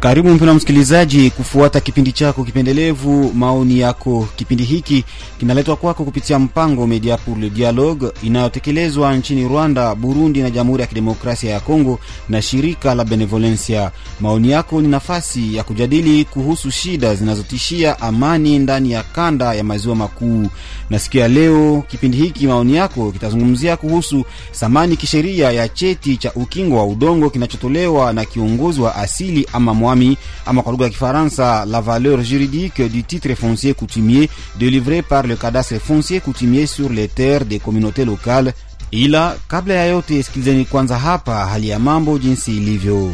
Karibu mpendwa msikilizaji, kufuata kipindi chako kipendelevu maoni yako. Kipindi hiki kinaletwa kwako kupitia mpango Media pour Dialogue inayotekelezwa nchini Rwanda, Burundi na Jamhuri ya Kidemokrasia ya Kongo na shirika la Benevolencia. Maoni yako ni nafasi ya kujadili kuhusu shida zinazotishia amani ndani ya kanda ya maziwa makuu. Na siku ya leo kipindi hiki maoni yako kitazungumzia kuhusu thamani kisheria ya cheti cha ukingo wa udongo kinachotolewa na kiongozi wa asili ama ya Kifaransa la valeur juridique du titre foncier coutumier délivré par le cadastre foncier coutumier sur les terres des communautés locales. Ila kabla ya yote, sikilizeni kwanza hapa hali ya mambo jinsi ilivyo.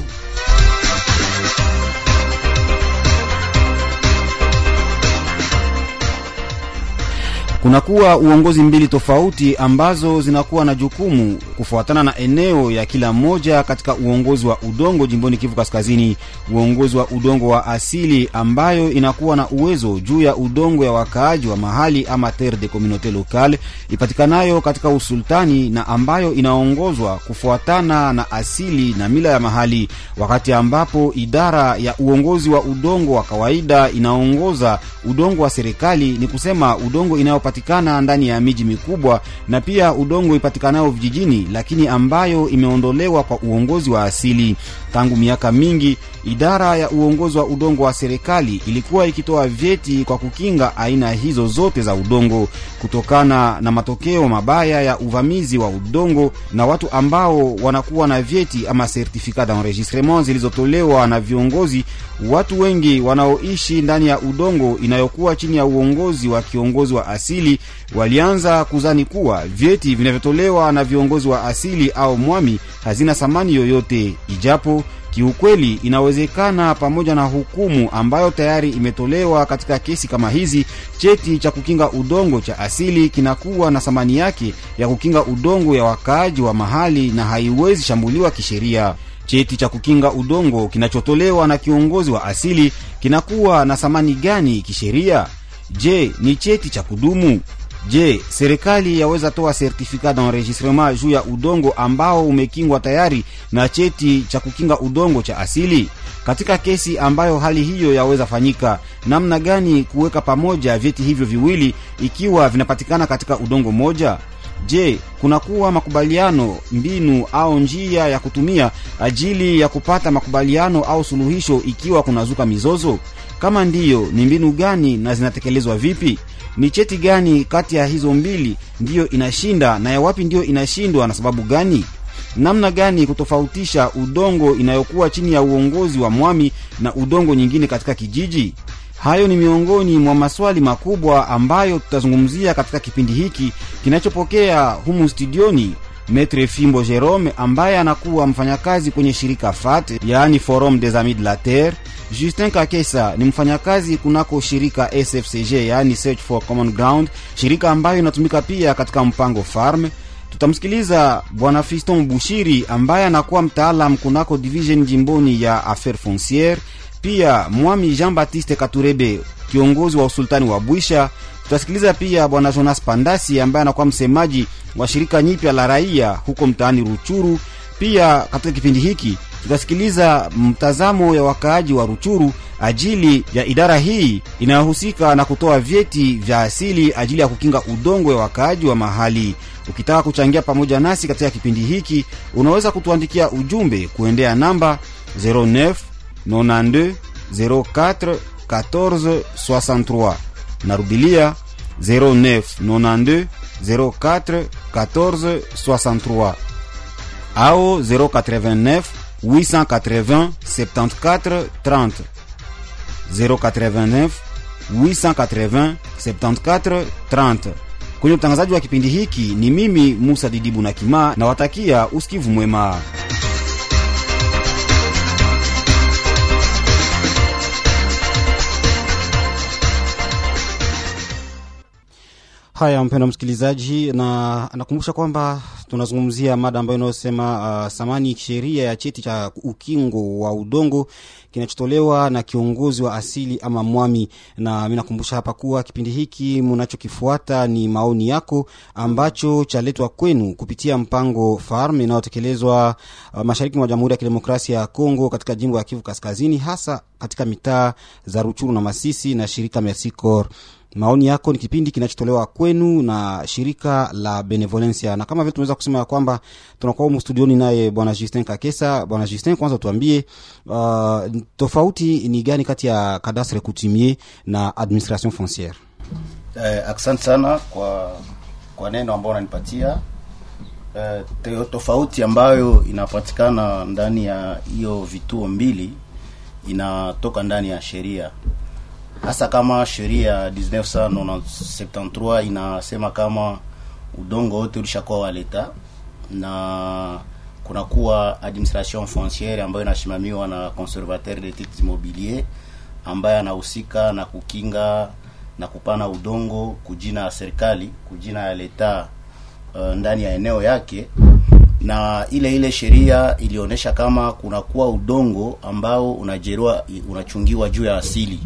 Kunakuwa uongozi mbili tofauti ambazo zinakuwa na jukumu kufuatana na eneo ya kila mmoja katika uongozi wa udongo jimboni Kivu Kaskazini. Uongozi wa udongo wa asili ambayo inakuwa na uwezo juu ya udongo ya wakaaji wa mahali ama terre de communaute locale ipatikanayo katika usultani na ambayo inaongozwa kufuatana na asili na mila ya mahali, wakati ambapo idara ya uongozi wa udongo wa kawaida inaongoza udongo wa serikali, ni kusema udongo inayo patikana ndani ya miji mikubwa na pia udongo ipatikanayo vijijini, lakini ambayo imeondolewa kwa uongozi wa asili. Tangu miaka mingi, idara ya uongozi wa udongo wa serikali ilikuwa ikitoa vyeti kwa kukinga aina hizo zote za udongo kutokana na matokeo mabaya ya uvamizi wa udongo na watu ambao wanakuwa na vyeti ama certificat d'enregistrement zilizotolewa na viongozi. Watu wengi wanaoishi ndani ya udongo inayokuwa chini ya uongozi wa kiongozi wa asili walianza kuzani kuwa vyeti vinavyotolewa na viongozi wa asili au mwami hazina thamani yoyote, ijapo kiukweli inawezekana, pamoja na hukumu ambayo tayari imetolewa katika kesi kama hizi, cheti cha kukinga udongo cha asili kinakuwa na thamani yake ya kukinga udongo ya wakaaji wa mahali na haiwezi shambuliwa kisheria. Cheti cha kukinga udongo kinachotolewa na kiongozi wa asili kinakuwa na thamani gani kisheria? Je, ni cheti cha kudumu? Je, serikali yaweza toa certificat d'enregistrement juu ya udongo ambao umekingwa tayari na cheti cha kukinga udongo cha asili? Katika kesi ambayo hali hiyo yaweza fanyika, namna gani kuweka pamoja vyeti hivyo viwili ikiwa vinapatikana katika udongo moja? Je, kunakuwa makubaliano, mbinu au njia ya kutumia ajili ya kupata makubaliano au suluhisho ikiwa kunazuka mizozo? Kama ndiyo, ni mbinu gani na zinatekelezwa vipi? Ni cheti gani kati ya hizo mbili ndiyo inashinda na ya wapi ndiyo inashindwa na sababu gani? Namna gani kutofautisha udongo inayokuwa chini ya uongozi wa mwami na udongo nyingine katika kijiji? Hayo ni miongoni mwa maswali makubwa ambayo tutazungumzia katika kipindi hiki kinachopokea humu studioni Metre Fimbo Jerome ambaye anakuwa mfanyakazi kwenye shirika FAT, yaani Forum des Amis de la Terre. Justin Kakesa ni mfanyakazi kunako shirika SFCG, yaani Search for Common Ground, shirika ambayo inatumika pia katika mpango Farm. Tutamsikiliza bwana Fiston Bushiri ambaye anakuwa mtaalam kunako division jimboni ya affaire fonciere, pia mwami Jean Baptiste Katurebe kiongozi wa usultani wa Bwisha. Tutasikiliza pia bwana Jonas Pandasi ambaye anakuwa msemaji wa shirika nyipya la raia huko mtaani Ruchuru. Pia katika kipindi hiki tutasikiliza mtazamo ya wakaaji wa Ruchuru ajili ya idara hii inayohusika na kutoa vyeti vya asili ajili ya kukinga udongo ya wakaaji wa mahali. Ukitaka kuchangia pamoja nasi katika kipindi hiki, unaweza kutuandikia ujumbe kuendea namba 09 92 04 14 63. Narudilia 09 92 04 14 63 au 089 880 74 30 089 880 74 30. Kwenye utangazaji wa kipindi hiki ni mimi Musa Didibu na Kimaa, na watakia usikivu mwema. Haya, mpendwa msikilizaji, na nakumbusha kwamba tunazungumzia mada ambayo inayosema uh, samani sheria ya cheti cha ukingo wa udongo kinachotolewa na kiongozi wa asili ama mwami. Na mi nakumbusha hapa kuwa kipindi hiki mnachokifuata ni maoni yako ambacho chaletwa kwenu kupitia mpango farm inayotekelezwa uh, mashariki mwa Jamhuri ya Kidemokrasia ya Kongo katika jimbo ya Kivu Kaskazini, hasa katika mitaa za Ruchuru na Masisi na shirika Merci Corps. Maoni yako ni kipindi kinachotolewa kwenu na shirika la Benevolencia, na kama vile tunaweza kusema ya kwamba tunakuwa humu studioni naye bwana Justin Kakesa. Bwana Justin, kwanza tuambie, uh, tofauti ni gani kati ya cadastre coutumier na administration foncière? Eh, asante sana kwa kwa neno ambao unanipatia. Eh, tofauti ambayo inapatikana ndani ya hiyo vituo mbili inatoka ndani ya sheria hasa kama sheria ya 1973 inasema kama udongo wote ulishakuwa wa leta na kunakuwa administration foncière ambayo inasimamiwa na conservateur des titres immobiliers ambaye anahusika na kukinga na kupana udongo kujina ya serikali kujina ya leta uh, ndani ya eneo yake. Na ile ile sheria ilionyesha kama kunakuwa udongo ambao unajeriwa unachungiwa juu ya asili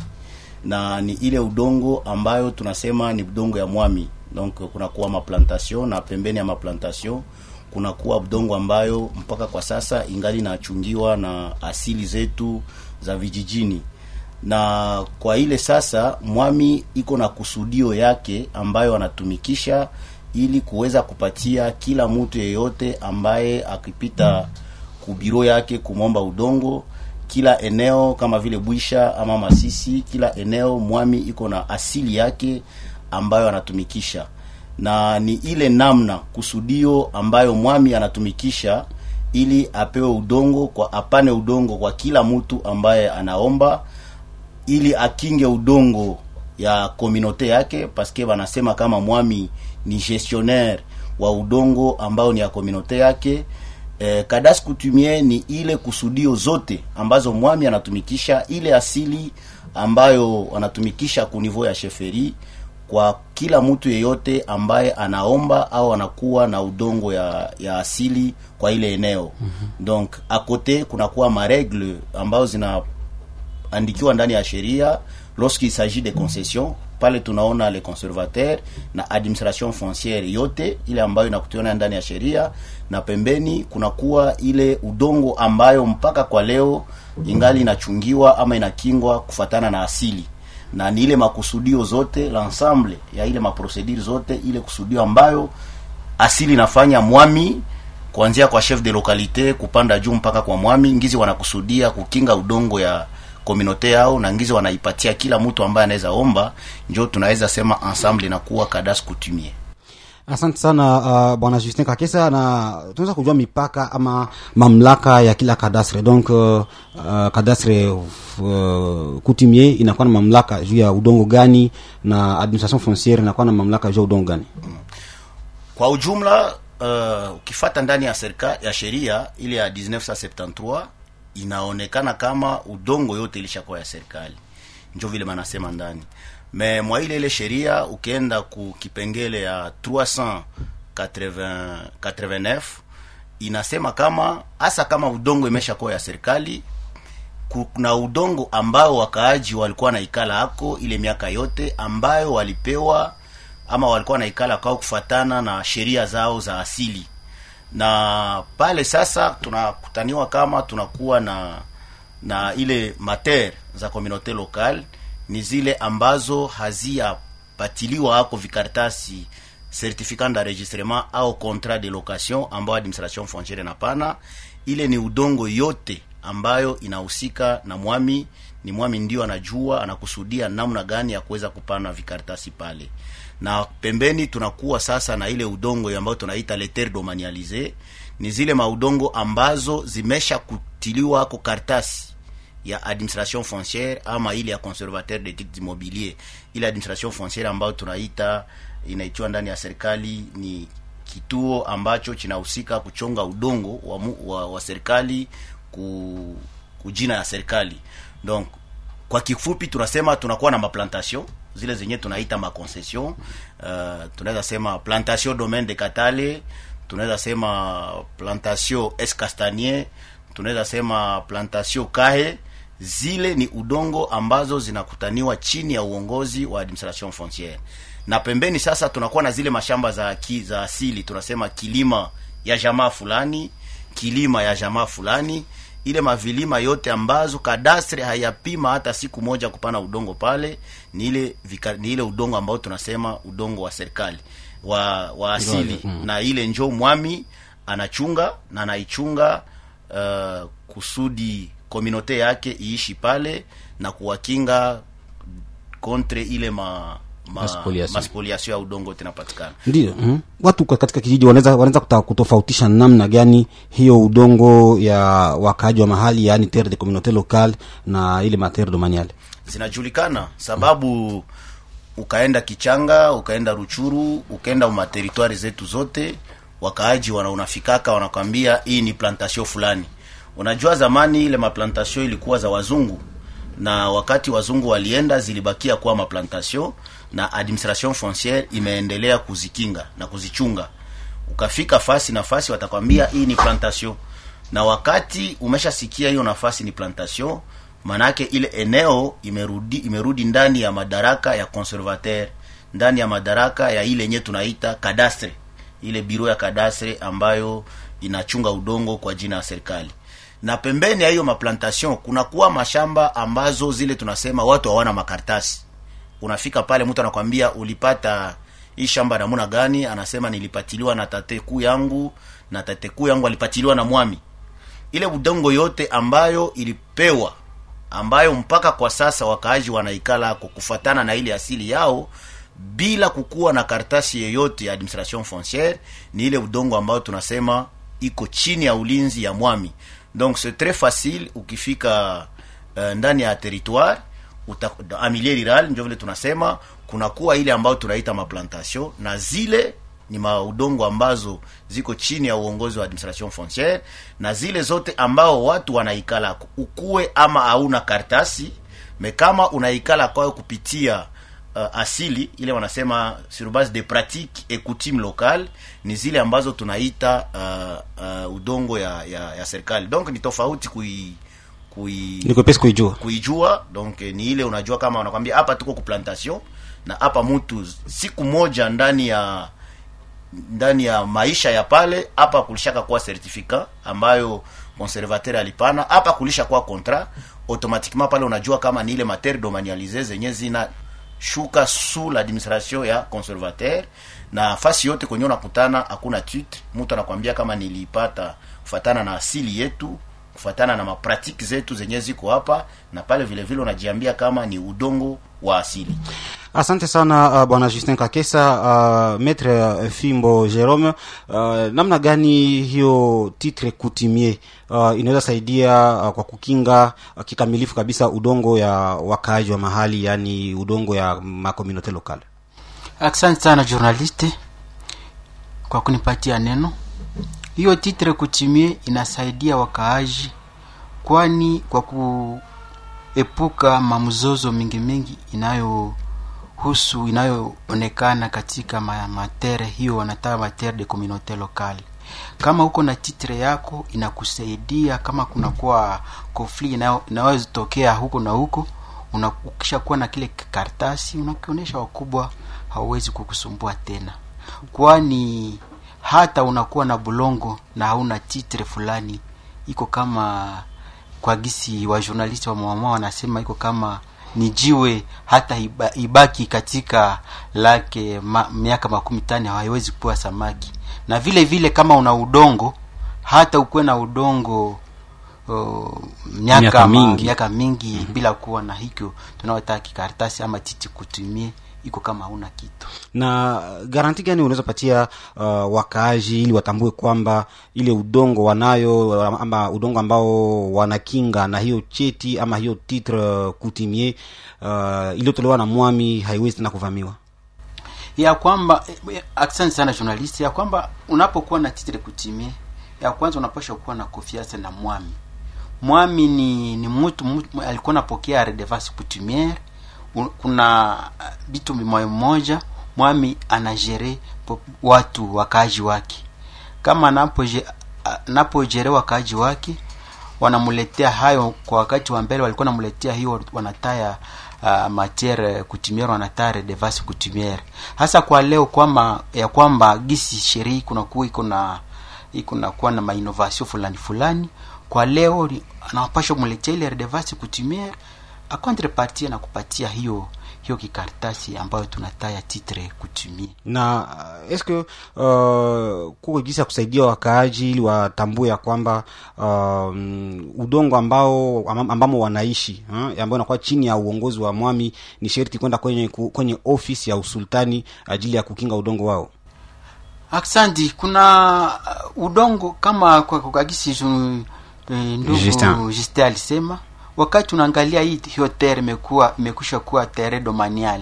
na ni ile udongo ambayo tunasema ni udongo ya mwami. Donc kunakuwa maplantation na pembeni ya maplantation kunakuwa udongo ambayo mpaka kwa sasa ingali inachungiwa na asili zetu za vijijini. Na kwa ile sasa mwami iko na kusudio yake ambayo anatumikisha ili kuweza kupatia kila mtu yeyote ambaye akipita kubiro yake kumomba udongo kila eneo kama vile Bwisha ama Masisi, kila eneo mwami iko na asili yake ambayo anatumikisha, na ni ile namna kusudio ambayo mwami anatumikisha ili apewe udongo kwa apane udongo kwa kila mtu ambaye anaomba, ili akinge udongo ya kominote yake, paske wanasema kama mwami ni gestionnaire wa udongo ambao ni ya kominote yake eh, cadastre coutumier ni ile kusudio zote ambazo mwami anatumikisha ile asili ambayo anatumikisha ku niveau ya sheferi kwa kila mtu yeyote ambaye anaomba au anakuwa na udongo ya, ya asili kwa ile eneo mm-hmm. donc akote kunakuwa maregle ambayo zinaandikiwa ndani ya sheria lorsqu'il s'agit de concession pale tunaona le conservateur na administration foncière yote ile ambayo inakutiona ndani ya sheria na pembeni kunakuwa ile udongo ambayo mpaka kwa leo ingali inachungiwa ama inakingwa kufatana na asili. Na ni ile makusudio zote l'ensemble ya ile maprocedure zote ile kusudio ambayo asili inafanya mwami kuanzia kwa chef de localité kupanda juu mpaka kwa mwami. Ngizi wanakusudia kukinga udongo ya komunote yao na ngizi wanaipatia kila mtu ambaye anaweza omba, njo tunaweza sema ensemble inakuwa kadas kutumie. Asante sana uh, bwana Justin Kakesa, na tunaweza kujua mipaka ama mamlaka ya kila kadastre. Donc uh, uh, kadastre uh, kutimie inakuwa na mamlaka juu ya udongo gani, na administration foncière inakuwa na mamlaka juu ya udongo gani? Kwa ujumla uh, ukifata ndani ya serikali ya sheria ile ya 1973 inaonekana kama udongo yote ilishakuwa ya serikali, njo vile manasema ndani. Me mwa ile ile sheria ukienda ku kipengele ya 389 inasema kama hasa kama udongo imeshakuwa ya serikali, kuna udongo ambao wakaaji walikuwa naikala hako ile miaka yote ambayo walipewa ama walikuwa naikala kwao kufatana na sheria zao za asili na pale sasa tunakutaniwa kama tunakuwa na na ile mater za communauté locale ni zile ambazo haziyapatiliwa ako vikartasi certificat d'enregistrement au contrat de location ambao administration foncière napana. Ile ni udongo yote ambayo inahusika na mwami, ni mwami ndio anajua anakusudia namna gani ya kuweza kupana vikartasi pale na pembeni tunakuwa sasa na ile udongo ambayo tunaita leter terres domanialisées, ni zile maudongo ambazo zimesha kutiliwa ko kartasi ya administration foncière ama ile ya conservateur de titres immobiliers. Ile administration foncière ambayo tunaita inaitiwa ndani ya serikali ni kituo ambacho kinahusika kuchonga udongo wa, wa, wa serikali ku, kujina ya serikali. Donc kwa kifupi tunasema tunakuwa na maplantation zile zenye tunaita maconcession uh, tunaweza sema plantation domaine de Katale, tunaweza sema plantation escastanier tunaweza sema plantation kahe zile ni udongo ambazo zinakutaniwa chini ya uongozi wa administration fonciere na pembeni sasa tunakuwa na zile mashamba za ki, za asili tunasema kilima ya jamaa fulani kilima ya jamaa fulani ile mavilima yote ambazo kadastre hayapima hata siku moja kupana udongo pale ni ile vika, ni ile udongo ambao tunasema udongo wa serikali wa wa asili Mm. na ile njo mwami anachunga na anaichunga uh, kusudi kominote yake iishi pale na kuwakinga kontre ile ma Maspoliation. maspoliation ya udongo tinapatikana ndio mm -hmm. watu kwa- katika kijiji wanaweza wanaweza kuta- kutofautisha namna gani hiyo udongo ya wakaaji wa mahali yaani terre de communauté locale na ile materre domaniale zinajulikana sababu mm -hmm. ukaenda Kichanga, ukaenda Ruchuru, ukaenda materitoire zetu zote, wakaaji wana unafikaka wanakwambia hii ni plantation fulani. Unajua zamani ile maplantation ilikuwa za wazungu, na wakati wazungu walienda zilibakia kuwa maplantation, na administration foncière imeendelea kuzikinga na kuzichunga. Ukafika fasi nafasi, watakwambia hii ni plantation, na wakati umeshasikia hiyo nafasi ni plantation manake ile eneo imerudi imerudi ndani ya madaraka ya conservateur ndani ya madaraka ya ile yenye tunaita kadastre ile biro ya kadastre ambayo inachunga udongo kwa jina ya serikali na pembeni ya hiyo maplantation kunakuwa mashamba ambazo zile tunasema watu hawana makaratasi. Unafika pale mtu anakwambia ulipata hii shamba namuna gani? Anasema nilipatiliwa na tate kuu yangu na tate kuu yangu alipatiliwa na mwami. Ile udongo yote ambayo ilipewa ambayo mpaka kwa sasa wakaaji wanaikala kwa kufatana na ile asili yao bila kukuwa na karatasi yeyote ya administration foncière ni ile udongo ambayo tunasema iko chini ya ulinzi ya mwami donc c'est très facile ukifika uh, ndani ya territoire amilie rural ndio vile tunasema kunakuwa ile ambayo tunaita maplantation na zile ni maudongo ambazo ziko chini ya uongozi wa administration foncière na zile zote ambao watu wanaikala ukuwe ama hauna kartasi me kama unaikala kwayo kupitia uh, asili ile wanasema sur base de pratique et coutume locale ni zile ambazo tunaita uh, uh, udongo ya, ya, ya serikali. Donc ni tofauti kui kui kuijua. kuijua. Donc ni ile unajua kama wanakwambia hapa tuko kuplantation na hapa mtu siku moja ndani ya ndani ya maisha ya pale hapa kulishaka kuwa certificat ambayo conservateur alipana hapa kulisha kuwa contrat automatiquement pale unajua kama ni ile matière domanialisée zenye zina shuka sous l'administration ya conservateur. Na fasi yote kwenye unakutana hakuna titre mtu anakwambia kama nilipata kufatana na asili yetu kufatana na mapratiki zetu zenye ziko hapa na pale vile vile unajiambia kama ni udongo wa asili. Asante sana uh, bwana justin kakesa uh, maître uh, fimbo jerome. Uh, namna gani hiyo titre kutimie? Uh, inaweza saidia uh, kwa kukinga uh, kikamilifu kabisa udongo ya wakaaji wa mahali yaani udongo ya makomunote lokale asante sana journaliste kwa kunipatia neno hiyo titre kutimie inasaidia wakaaji kwani kwa kuepuka mamzozo mingi mingi inayohusu inayoonekana katika ma- matere hiyo wanataka matere de communauté locale. Kama huko na titre yako inakusaidia. Kama kunakuwa kofli tokea huko na huko ukisha kuwa na kile kartasi unakionyesha wakubwa hauwezi kukusumbua tena. Kwani hata unakuwa na bulongo na hauna titre fulani iko kama kwa gisi wa journalist wa mama wanasema iko kama ni jiwe hata iba, ibaki katika lake ma, miaka makumi tani haiwezi kuwa samaki na vile vile kama una udongo hata ukuwe na udongo o, miaka, Miaka ma- mingi. miaka mingi mm-hmm. bila kuwa na hikyo tunaotaka kikaratasi ama titi kutumie iko kama hauna kitu. Na garanti gani unaweza patia uh, wakaaji ili watambue kwamba ile udongo wanayo ama udongo ambao wanakinga na hiyo cheti ama hiyo titre kutimie uh, iliyotolewa na mwami haiwezi tena kuvamiwa? Ya kwamba asante sana journalist ya kwamba unapokuwa na titre kutimie ya kwanza unapasha kuwa na confiance na mwami. Mwami ni ni mtu mtu- alikuwa anapokea redevance coutumiere kuna bitu vitu moja moja mwami anajere watu wakaaji wake. Kama napojere anapojerewa wakaaji wake wanamuletea hayo kwa wakati wa mbele walikuwa namuletea hiyo wanataya uh, matiere kutumiere wanataya redevance kutumiere hasa kwa leo kwamba ya kwamba gisi sherii kunakuwa iko na iko na kuwa na mainovasio fulani fulani kwa leo anawapasha muletea ile redevasi coutumiere a contrepartie na kupatia hiyo hiyo kikaratasi ambayo tunataya titre kutumia. na uh, eske uh, kuko jisi ya kusaidia wakaaji ili watambue ya kwamba uh, udongo ambao am- ambamo wanaishi uh, ambao inakuwa chini ya uongozi wa mwami ni sherti kwenda kwenye, kwenye ofisi ya usultani ajili ya kukinga udongo wao Aksandi, kuna uh, udongo kama kwa kukagisi eh, ndugu. Justin alisema, wakati unaangalia hii hiyo tere imekuwa imekwisha kuwa tere domanial,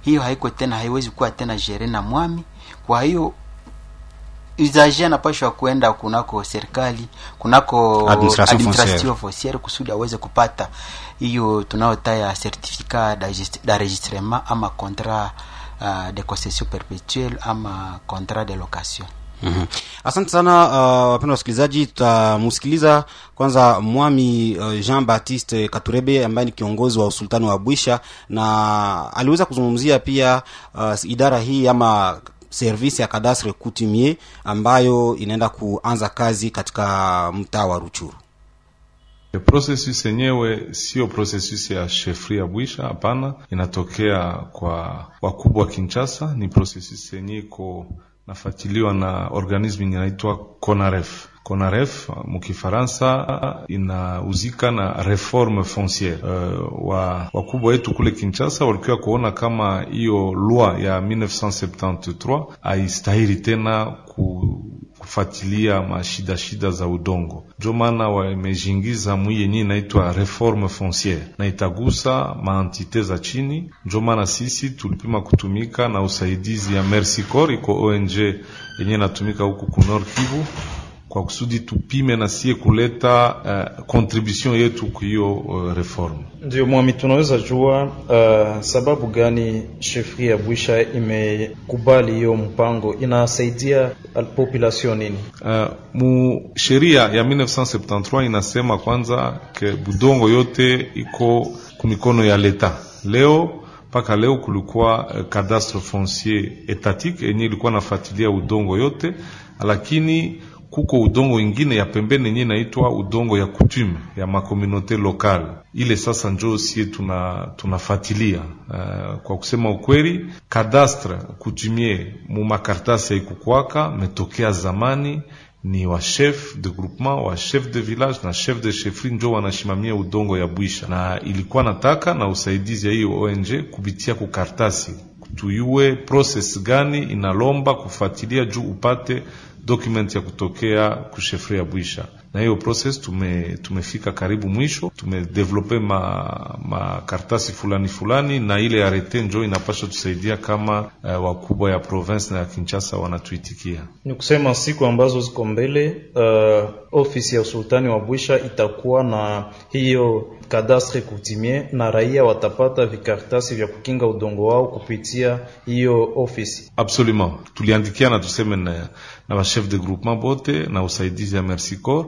hiyo haiko tena, haiwezi kuwa tena jere na mwami. Kwa hiyo usager anapashwa kuenda kunako serikali kunako Administration administration fonciere kusudi aweze kupata hiyo tunayotaya certificat d'enregistrement ama contrat uh, de concession perpetuelle ama contrat de location mm-hmm. asante sana uh, wapenda wasikilizaji tutamsikiliza kwanza mwami uh, jean baptiste katurebe ambaye ni kiongozi wa usultani wa bwisha na aliweza kuzungumzia pia uh, idara hii ama servisi ya kadastre coutumier ambayo inaenda kuanza kazi katika mtaa wa ruchuru Processus yenyewe sio processus ya shefri ya Bwisha, hapana, inatokea kwa wakubwa wa Kinshasa. Ni processus yenye iko nafatiliwa na organisme yenye inaitwa CONAREF. CONAREF mukifaransa inauzika na reforme fonciere. Uh, wa wakubwa wetu kule Kinshasa walikuwa kuona kama hiyo loi ya 1973 haistahili tena ku kufuatilia mashida shida za udongo, ndio maana wamejingiza mwi yenye inaitwa reforme fonciere na itagusa maantite za chini. Ndio maana sisi tulipima kutumika na usaidizi ya Mercy Corps, iko ONG yenye inatumika huku ku Nord Kivu kwa kusudi tupime na sie kuleta uh, contribution yetu kwa hiyo uh, reforme. Ndio mwami, tunaweza jua uh, sababu gani shefri ya Bwisha imekubali hiyo mpango, inasaidia population nini? Uh, mu sheria ya 1973 inasema kwanza ke budongo yote iko kumikono ya leta. Leo mpaka leo kulikuwa uh, cadastre foncier etatique enye ilikuwa nafuatilia udongo yote, lakini kuko udongo ingine ya pembeni yenye inaitwa udongo ya kutume ya makomunote lokale. Ile sasa njo sie tuna tunafatilia Uh, kwa kusema ukweli, kadastre kutumie mu makartasi haikukwaka metokea zamani ni wa chef de groupement wa chef de village na chef de chefri njo wanashimamia udongo ya Bwisha, na ilikuwa nataka na usaidizi ya hiyo ONG kupitia kukartasi tuyue process gani inalomba kufuatilia juu upate document ya kutokea kushefri ya Bwisha, na hiyo process tume, tumefika karibu mwisho. Tumedevelope ma, ma kartasi fulani fulani, na ile arete njo inapasha tusaidia kama uh, wakubwa ya province na ya Kinshasa wanatuitikia. Ni kusema siku ambazo ziko mbele, uh, ofisi ya usultani wa Bwisha itakuwa na hiyo kadastre kutimie na raia watapata vikartasi vya kukinga udongo wao kupitia hiyo ofisi. Absolument, tuliandikia na tuseme na, na wa chef de groupement bote na usaidizi ya Merci Corps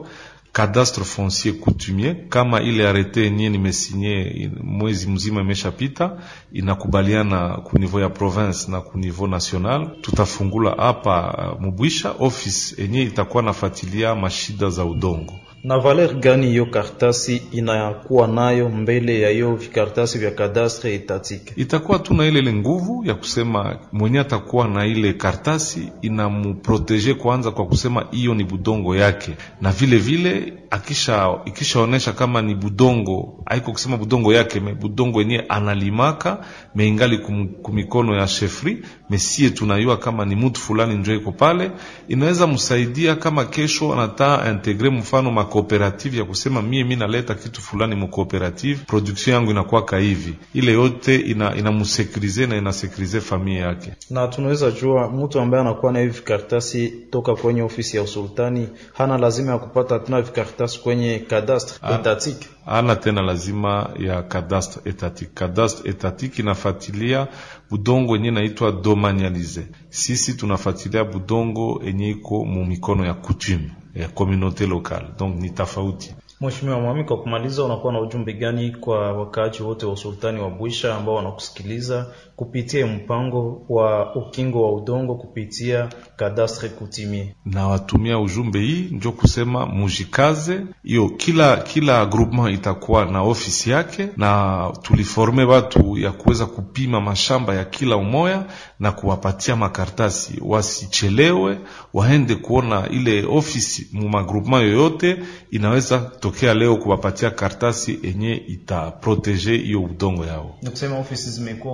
cadastre foncier coutumier kama ile arete enye nimesinye mwezi mzima imeshapita, inakubaliana ku niveau ya province na ku niveau national. Tutafungula hapa Mubwisha office enye itakuwa nafatilia mashida za udongo na valer gani hiyo kartasi inayakuwa nayo mbele ya hiyo vikartasi vya kadastre etatike? Itakuwa tu na ile ile nguvu ya kusema mwenye atakuwa na ile kartasi inamuproteje kwanza, kwa kusema hiyo ni budongo yake, na vile vile akisha ikishaonesha kama ni budongo, haiko kusema budongo yake me budongo yenyewe analimaka meingali kum, kumikono ya shefri mesie, tunayua kama ni mtu fulani njo iko pale, inaweza msaidia kama kesho anataa integre mfano ma cooperative ya kusema mie mi naleta kitu fulani mu cooperative, production yangu inakuwa hivi. Ile yote ina inamusekurize na inasekurize familia yake. Na tunaweza jua mtu ambaye anakuwa na hivi karatasi toka kwenye ofisi ya usultani hana lazima ya kupata tena vikartasi vikaratasi kwenye kadastre etatique ana tena lazima ya kadastre etatique. Kadastre etatique inafuatilia budongo yenye naitwa domanialize. Sisi tunafuatilia budongo yenye iko mu mikono ya coutume ya communauté locale, donc ni tofauti. Mheshimiwa Mwami, kwa kumaliza, unakuwa na ujumbe gani kwa wakaaji wote wa usultani wa Bwisha ambao wanakusikiliza kupitia mpango wa ukingo wa udongo kupitia kadastre kutimie? na watumia ujumbe hii njo kusema mujikaze, hiyo kila kila groupement itakuwa na ofisi yake, na tuliforme watu ya kuweza kupima mashamba ya kila umoya na kuwapatia makartasi, wasichelewe, waende kuona ile ofisi mu groupement yoyote inaweza tokea leo kuwapatia kartasi enye itaproteje hiyo udongo yao. Ni kusema ofisi zimekuwa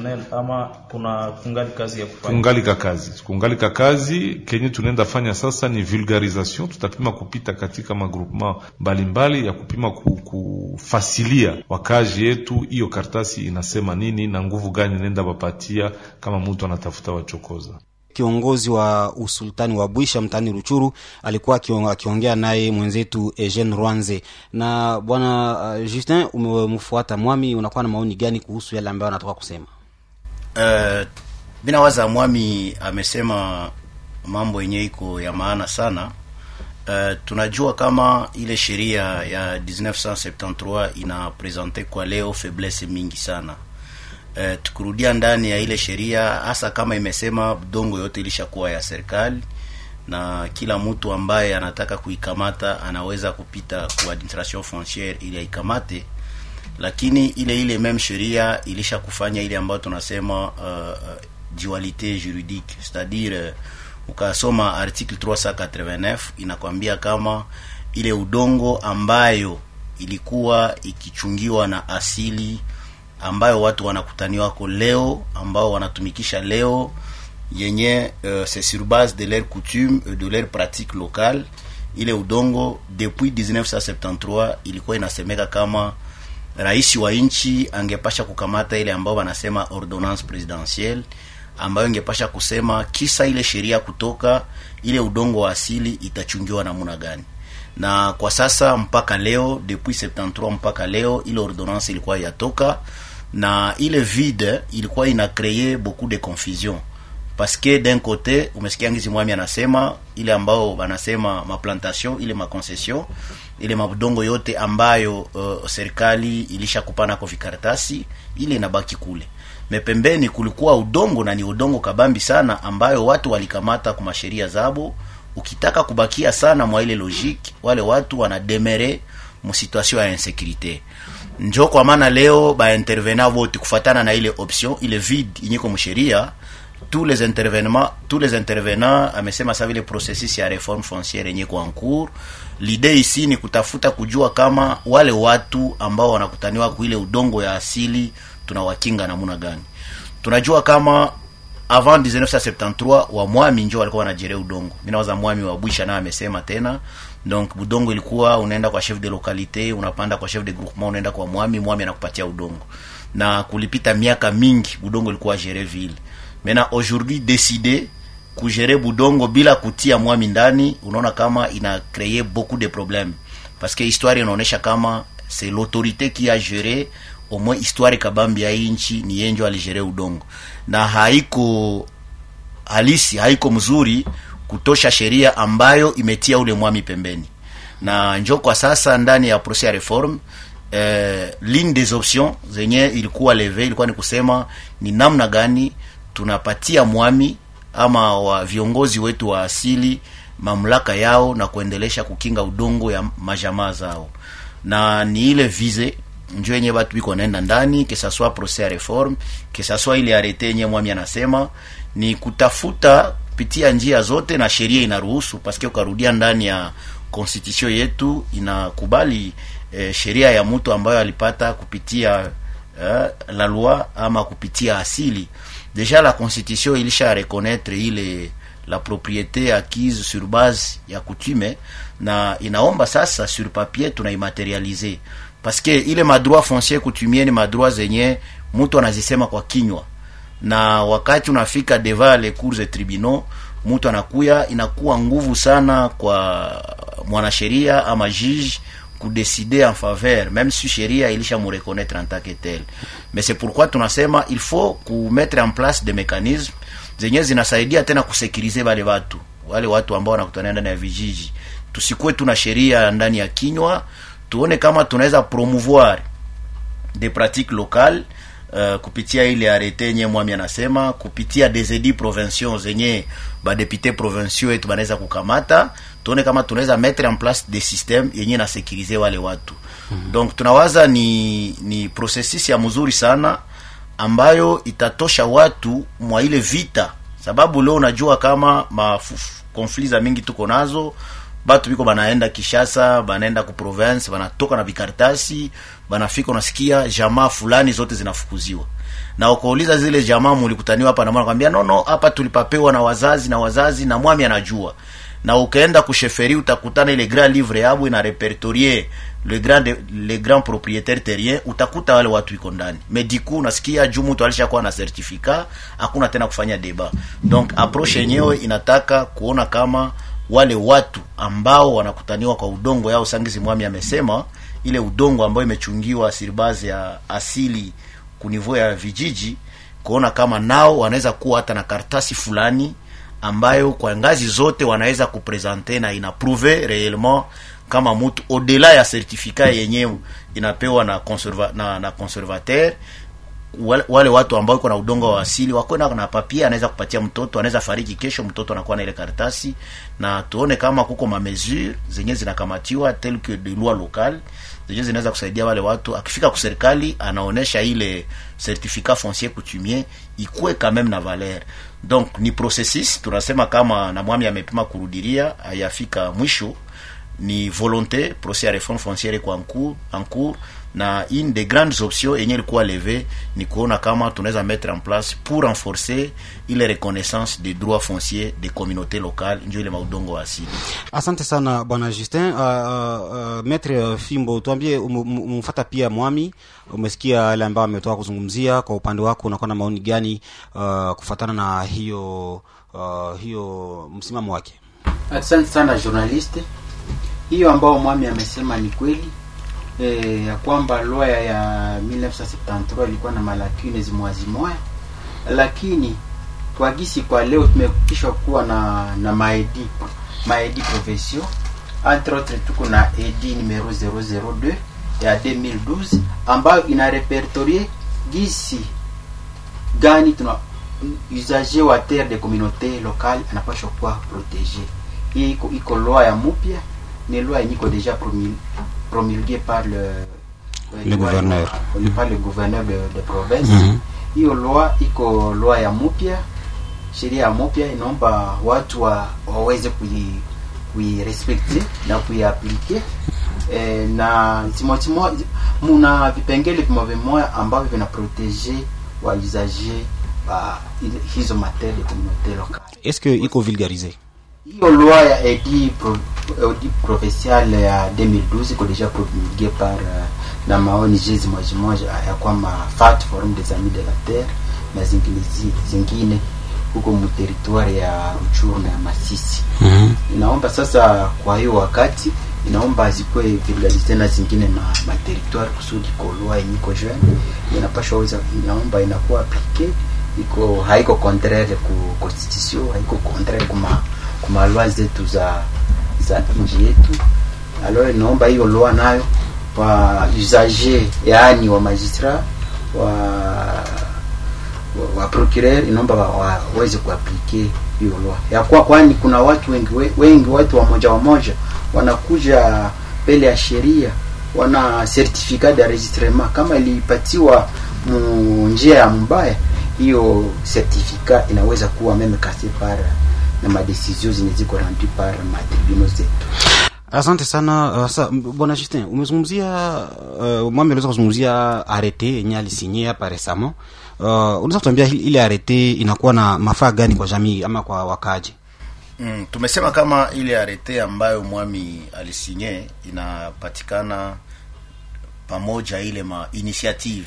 operationel ama kuna kungali kazi ya kufanya? kungalika kazi kungalika kazi kenye tunaenda fanya sasa ni vulgarisation tutapima kupita katika magroupement mbalimbali ya kupima kufasilia wakazi yetu hiyo kartasi inasema nini na nguvu gani nenda bapatia kama mtu anatafuta wachokoza kiongozi wa usultani wa Bwisha mtaani Ruchuru alikuwa akiongea naye mwenzetu Eugene Rwanze. Na bwana uh, Justin, umemfuata Mwami, unakuwa na maoni gani kuhusu yale ambayo anatoka kusema? Uh, binawaza mwami amesema mambo yenye iko ya maana sana. Uh, tunajua kama ile sheria ya 1973 ina presente kwa leo faiblesse mingi sana. Uh, tukurudia ndani ya ile sheria, hasa kama imesema dongo yote ilishakuwa ya serikali na kila mtu ambaye anataka kuikamata anaweza kupita kwa administration foncière ili aikamate lakini ile ile meme sheria ilisha kufanya ile ambayo tunasema uh, dualité juridique. C'est-à-dire uh, ukasoma article 389 inakwambia kama ile udongo ambayo ilikuwa ikichungiwa na asili ambayo watu wanakutaniwako leo ambao wanatumikisha leo yenye uh, c'est sur base de leur coutume et de leur pratique locale ile udongo depuis 1973 ilikuwa inasemeka kama rais wa nchi angepasha kukamata ile ambayo wanasema ordonnance presidentielle ambayo ingepasha kusema kisa ile sheria kutoka ile udongo wa asili itachungiwa namna gani. Na kwa sasa mpaka leo depuis 73 mpaka leo ile ordonnance ilikuwa yatoka na ile vide ilikuwa ina créer beaucoup de confusion que d'un côté umesikia ngizi mwami anasema ile ambao wanasema maplantation ile maconcession ile mabudongo yote ambayo uh, serikali ilishakupana kwa vikaratasi ile inabaki kule. Mepembeni kulikuwa udongo na ni udongo kabambi sana ambayo watu walikamata kwa masheria zabo. Ukitaka kubakia sana mwa ile logique wale watu wanademere mu situation ya insécurité. Njo kwa maana leo ba intervenant wote kufatana na ile option ile vide inyiko msheria tous les intervenants tous les intervenants amesema sa vile processus ya reforme foncière yenye kwa en cours. L'idée ici ni kutafuta kujua kama wale watu ambao wanakutaniwa kuile ile udongo ya asili tunawakinga namuna gani. Tunajua kama avant 1973 wa mwami njo walikuwa wanajere udongo. Mimi nawaza mwami wa bwisha na amesema tena. Donc udongo ilikuwa unaenda kwa chef de localité unapanda kwa chef de groupement unaenda kwa mwami mwami anakupatia udongo. Na kulipita miaka mingi udongo ilikuwa gere ville maintenant aujourd'hui décider kugere budongo bila kutia mwami ndani unaona kama ina créer beaucoup de problèmes. Parce que histoire inaonyesha kama c'est l'autorité qui a géré au moins histoire kabambi ya inchi ni yenjo aligere udongo na haiko halisi haiko mzuri kutosha sheria ambayo imetia ule mwami pembeni. Na njo kwa sasa ndani ya procès ya reforme eh, ligne des options zenye ilikuwa leve ilikuwa ni kusema ni namna gani tunapatia mwami ama wa viongozi wetu wa asili mamlaka yao na kuendelesha kukinga udongo ya majamaa zao. Na ni ile vize njo yenye batu biko naenda ndani kesaswa proces ya reforme kesaswa ile arete yenye mwami anasema ni kutafuta kupitia njia zote na sheria inaruhusu paske ukarudia ndani ya constitution yetu inakubali eh, sheria ya mtu ambayo alipata kupitia eh, la loi ama kupitia asili deja la constitution ilisha reconnaître ile la propriété acquise sur base ya coutume na inaomba sasa sur papier tunaimaterialize parce que ile madroit foncier coutumier ni madroit zenye mtu anazisema kwa kinywa. Na wakati unafika deva les cours et tribunaux mtu anakuya inakuwa nguvu sana kwa mwanasheria ama juge kudeside en faveur même si sheria ilisha mureconnaître en tant que tel. Mais c'est pourquoi tunasema il faut kumettre en place des mécanismes. Zenye zinasaidia tena kusekirize wale watu. Wale watu ambao wanakutania ndani ya vijiji. Tusikuwe tuna sheria ndani ya kinywa. Tuone kama tunaweza promouvoir des pratiques locales uh, kupitia ile arete yenye mwami anasema kupitia des edits provinciaux. Zenye badepute provinciaux yetu banaweza kukamata tuone kama tunaweza mettre en place des systèmes yenye na sécuriser wale watu mm-hmm. donc tunawaza ni ni processus ya mzuri sana ambayo itatosha watu mwa ile vita sababu leo unajua kama makonfli za mingi tuko nazo batu biko banaenda Kishasa, banaenda ku province, banatoka na vikartasi, banafika unasikia jamaa fulani zote zinafukuziwa. Na ukauliza zile jamaa mulikutaniwa hapa na mwana kwambia no no, hapa tulipapewa na wazazi na wazazi na mwami anajua. Na ukaenda kusheferi utakutana ile grand livre yabo ina repertorier le grand de, le grand propriétaire terrien utakuta wale watu iko ndani. mediku. unasikia juu mtu alishakuwa na certificat, hakuna tena kufanya deba. Donc approche yenyewe inataka kuona kama wale watu ambao wanakutaniwa kwa udongo yao sangizi mwami amesema ile udongo ambayo imechungiwa sirbazi ya asili kunivou ya vijiji kuona kama nao wanaweza kuwa hata na kartasi fulani ambayo kwa ngazi zote wanaweza kupresente na inaprouve réellement kama mtu odela ya certificat yenyewe inapewa na, conserva, na, na conservateur wale, wale watu ambao iko na udongo wa asili wako na, na papia anaweza kupatia mtoto, anaweza fariki kesho, mtoto anakuwa na ile karatasi, na tuone kama kuko ma mesure zenye zinakamatiwa tel que de loi locale zenye zinaweza kusaidia wale watu. Akifika kwa serikali anaonesha ile certificat foncier coutumier ikuwe quand même na valeur. Donc ni processus tunasema, kama na mwami amepima kurudiria hayafika mwisho, ni volonté procès ya iko en cours en cours na une des grandes options yenye ilikuwa leve ni kuona kama tunaweza mettre en place pour renforcer ile reconnaissance des droits fonciers des communautés locales ndio ile maudongo wa asili. Asante sana bwana Justin. Uh, uh, Maître Fimbo, tuambie, umemfuata pia mwami, umesikia yale ambayo ametoka kuzungumzia. Kwa upande wako unakuwa na maoni gani uh, kufuatana na hiyo uh, hiyo msimamo wake? Asante sana journaliste, hiyo ambao mwami amesema ni kweli e, ya kwamba loi ya 1973 ilikuwa na malakini zimwazimoya, lakini kwa gisi kwa leo tumekishwa kuwa na na maedi maedi profession entre autres tuko na edi numero 002 ya 2012 ambayo ina repertorie gisi gani tuna usager wa terre de communauté locale anapashwa kuwa protege. Hii iko loa ya mupya, ni lwa yenye iko deja promulgué par le, le gouverneur par le gouverneur de, de province hiyo mm -hmm. loi iko loi ya mupya, sheria ya mupya inaomba watu wa, waweze kui na kuiaplike e, na timotimo muna vipengele vimoja ambavyo vinaprotege wausager wa hizo materie de communauté locale. Est-ce que iko vulgarisé? Hiyo loi ya edi pro, edi provincial ya 2012 iko deja promulgué par uh, na maoni jezi moja moja ya kwamba FAT Forum des Amis de la Terre na zingine zingine huko mu territoire ya Ruchuru na Masisi. mm -hmm. Inaomba sasa, kwa hiyo wakati inaomba zikuwe vulgarisé na zingine ma, ma territoire kusudi ko loi yenye iko jeune inapasha weza, inaomba inakuwa aplike iko haiko contraire ku constitution, haiko contraire kuma kuma loi zetu za za nchi yetu. Alors naomba hiyo loa nayo wa usager, yaani wa magistrat wa wa, procureur inaomba waweze wa, kuaplike hiyo loa ya kwa, kwani kuna watu wengi wengi, watu wa moja wa moja wanakuja mbele ya sheria wana certificat de enregistrement kama ilipatiwa mu njia ya mbaya, hiyo certificat inaweza kuwa meme kasi par na madesizio zenye ziko rendu par matribuno zetu. Asante sana uh, sa, bwana Justin, umezungumzia uh, mwami aliweza kuzungumzia arete yenye alisinye hapa resamo. Uh, unaweza kutuambia ile arete inakuwa na mafaa gani kwa jamii ama kwa wakaji? Mm, tumesema kama ile arete ambayo mwami alisinye inapatikana pamoja ile ma initiative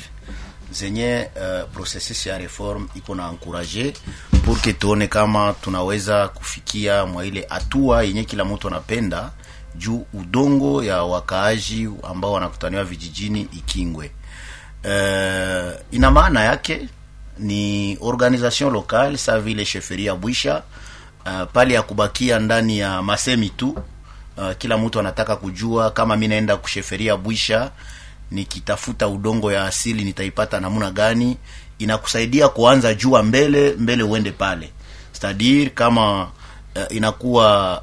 zenye uh, processus ya reform iko na encourage pour que tuone kama tunaweza kufikia mwa ile hatua yenye kila mtu anapenda juu udongo ya wakaaji ambao wanakutaniwa vijijini ikingwe. Uh, ina maana yake ni organisation locale sa vile sheferia Bwisha uh, pale ya kubakia ndani ya masemi tu uh, kila mtu anataka kujua kama mi naenda kusheferia Bwisha nikitafuta udongo ya asili nitaipata namna gani. Inakusaidia kuanza jua mbele mbele uende pale stadir kama uh, inakuwa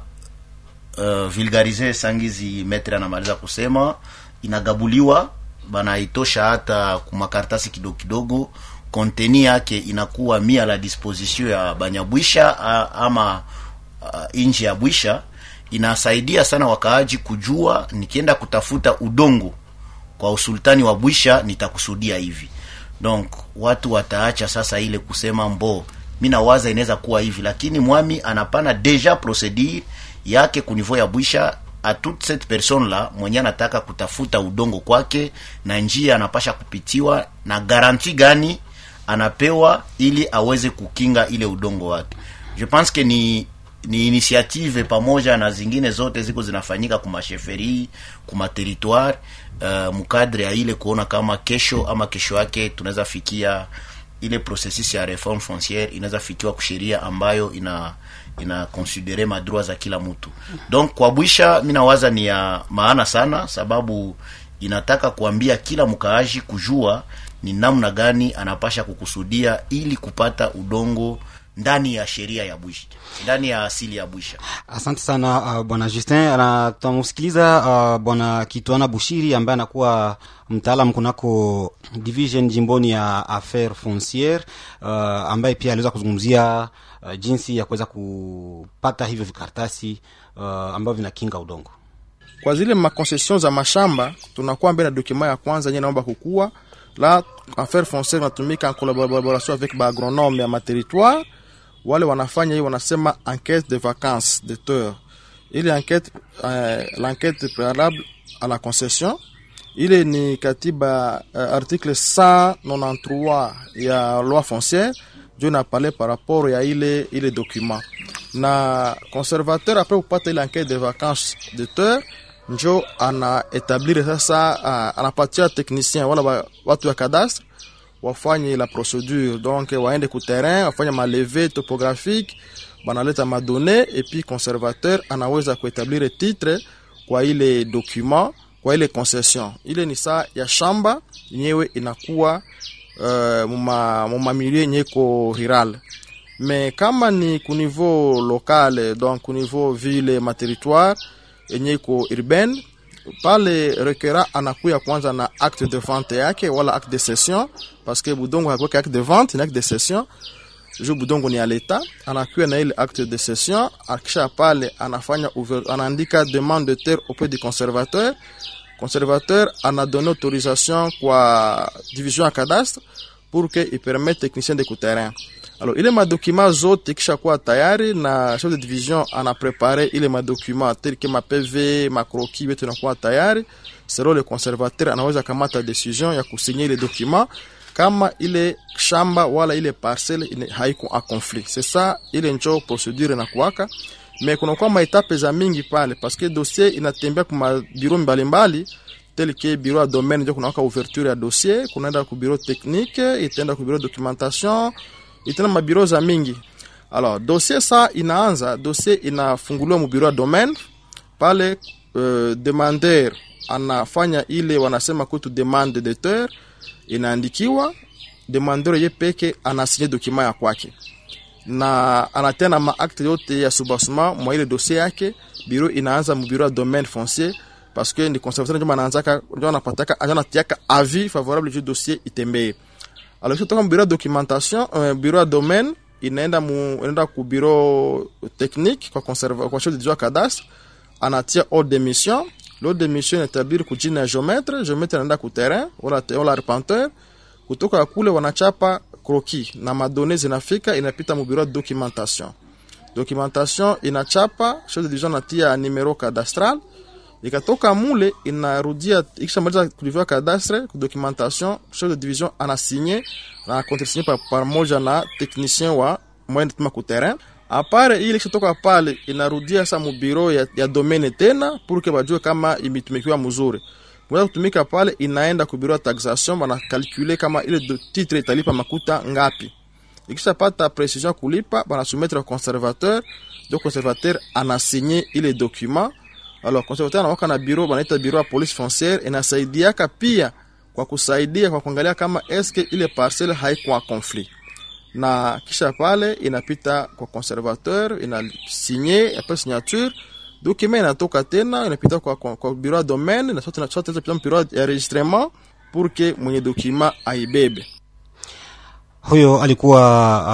uh, vulgarize sangizi metre anamaliza kusema inagabuliwa banaitosha hata kumakartasi kidogo kidogo konteni yake inakuwa mia la disposition ya banyabwisha ama uh, inji ya bwisha inasaidia sana wakaaji kujua nikienda kutafuta udongo kwa usultani wa bwisha nitakusudia hivi. Donc watu wataacha sasa ile kusema mbo mi nawaza inaweza kuwa hivi lakini mwami anapana deja procedure yake kunivou ya bwisha a toute cette personne la mwenye anataka kutafuta udongo kwake na njia anapasha kupitiwa na garanti gani anapewa ili aweze kukinga ile udongo wake. Je pense que ni ni initiative pamoja na zingine zote ziko zinafanyika kumasheferi kumateritoire uh, mkadre ya ile kuona kama kesho ama kesho yake tunaweza fikia ile processus ya reforme foncière inaweza fikiwa kusheria ambayo ina ina considere madroit za kila mtu. Donc kwa bwisha mimi nawaza ni ya maana sana sababu inataka kuambia kila mkaaji kujua ni namna gani anapasha kukusudia ili kupata udongo ndani ya sheria ya bwisha ndani ya asili ya bwisha asante sana uh, bwana justin. Na tunamsikiliza uh, bwana kitwana bushiri ambaye anakuwa mtaalam kunako division jimboni ya affaire fonciere uh, ambaye pia aliweza kuzungumzia uh, jinsi ya kuweza kupata hivyo vikaratasi uh, ambavyo vinakinga udongo. Kwa zile makonsesion za mashamba tunakuwa mbele na dokima ya kwanza yenye naomba kukua. La affaire fonciere natumika en collaboration avec baagronome ya materitoire wale wanafanya hii wanasema enquête de vacances de terre ile enquête uh, l'enquête préalable à la concession ile ni katiba uh, article 193 ya loi foncière ndio inapale par rapport ya ile ile document. Na conservateur après kupata ile enquête de vacances de terre njo ana etablir sasa uh, anapatia technicien wala wa, watu ya cadastre wafanye la procédure donc waende ku terrain wafanye maleve topographique banaleta madone et puis conservateur anaweza kuetablire titre kwa ile document kwa ile concession. Ile ni saa ya shamba yenyewe inakuwa uh, muma, muma milie yenye iko rural. Mais kama ni ku niveau local donc ku niveau ville ma territoire yenye iko urbaine pale requérant anakuya kwanza na acte de vente yake wala acte de cession parce que budongo hakuweka acte de vente ni acte de cession juu budongo ni ya leta anakuya na ile acte de cession akisha pale anafanya anaandika demande de terre auprès du conservateur. Conservateur anadonne autorisation kwa division ya cadastre pour que ipermette technicien de kuterrain alors ile madokima zote kisha kuwa tayari na chef de division anaprepare ile madokima tel que ma PV makroki yote inakuwa tayari. Selon le conservateur anaweza kamata decision ya kusinye ile dokima kama ile shamba wala ile parcelle haiko a conflit. C'est ça ile njo procedure inakuwaka mais kunakuwa maetape za mingi pale parce que dossier inatembea kwa biro mbalimbali tel que bureau ya domaine ndio kunawaka ouverture ya dossier kunaenda ku bureau technique itaenda ku bureau documentation itena mabiro za mingi. Alors dossier sa inaanza dossier inafunguliwa mu bureau ya domaine. Pale uh, demandeur anafanya ile wanasema kwetu demande de terre inaandikiwa demandeur ye peke anasinye dokima ya kwake. Na anatena maakte yote ya subasuma mwa ile dossier yake biro inaanza mu bureau ya domaine foncier parce que ni conservateur ndio anaanzaka ndio anapataka anatiaka avis favorable juu dossier itembee alors kutoka bureau documentation uh, bureau ya domaine inaenda mu inaenda ku bureau technique kwa conserva kwa chef de cadastre anatia ordre de mission l'ordre de mission inatabiri ku jina ya géomètre. Géomètre anaenda ku terrain wala wala arpenteur kutoka kule wanachapa croquis. Na madone zinafika inapita mu bureau documentation. Documentation inachapa chose du genre, anatia numero cadastral ikatoka mule inarudia ikishamaliza kulivia cadastre ku documentation chef de division anasinye na contresigné par pamoja na technicien wa moyen tuma ku terrain. Apare ile ikishatoka pale inarudia sa mu bureau ya, ya domaine tena pour que bajue kama imetumikiwa mzuri mweza kutumika pale inaenda ku bureau ya taxation bana calculer kama ile do- titre italipa makuta ngapi. Ikishapata precision kulipa banasoumettre au conservateur do conservateur anasinye ile document alors conservateur anawaka na bureau banaita bureau ya police foncière inasaidiaka pia kwa kusaidia kwa kuangalia kama eske ile parcelle haikuwa conflit na kisha pale inapita kwa conservateur inasinye après signature document inatoka tena inapita kwa, kwa, kwa bureau ya domaine na sote na sote inapita bureau ya enregistrement pour que mwenye document aibebe huyo alikuwa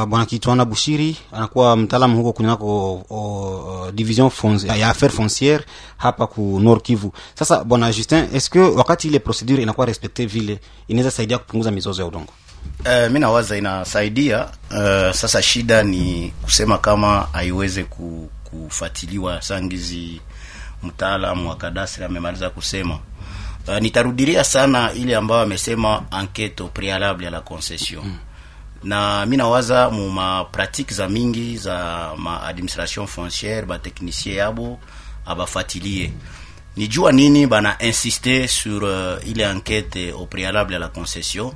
uh, bwana kitwana bushiri anakuwa mtaalamu huko kunako uh, division fonds, ya affaire fonciere hapa ku nord kivu sasa bwana justin est ce que wakati ile procedure inakuwa respecte vile inaweza saidia kupunguza mizozo ya udongo Uh, mi nawaza inasaidia. Uh, sasa shida ni kusema kama haiweze ku, kufatiliwa sangizi mtaalamu wa kadastre amemaliza kusema. Uh, nitarudilia sana ile ambayo amesema enquête au préalable ya la concession mm. Na mi nawaza mu ma pratique za mingi za ma administration foncière bateknicien yabo abafatilie nijua nini bana insiste sur uh, ile enquête au préalable ya la concession.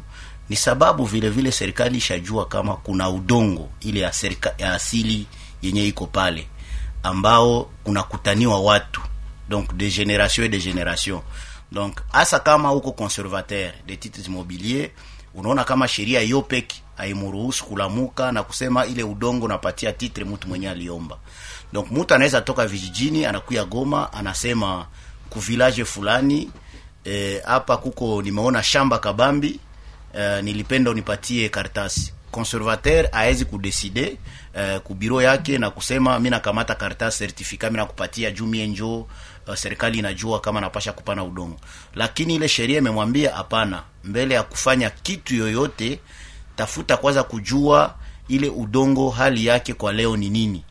Ni sababu vile vile serikali ishajua kama kuna udongo ile ya, serika, ya asili yenye iko pale ambao kunakutaniwa watu donc de génération et de génération. Donc hasa kama uko conservateur de titres immobilier unaona kama sheria hiyo peki haimruhusu kulamuka na kusema ile udongo napatia titre mtu mwenye aliomba. Donc mtu anaweza toka vijijini anakuya goma anasema ku village fulani hapa e, kuko nimeona shamba kabambi e, nilipenda unipatie karatasi. Conservateur aezi kudeside uh, ku biro yake na kusema mi nakamata karatasi certificat mi nakupatia juu mie njo serikali inajua kama napasha kupana udongo. Lakini ile sheria imemwambia hapana. Mbele ya kufanya kitu yoyote tafuta kwanza kujua ile udongo hali yake kwa leo ni nini.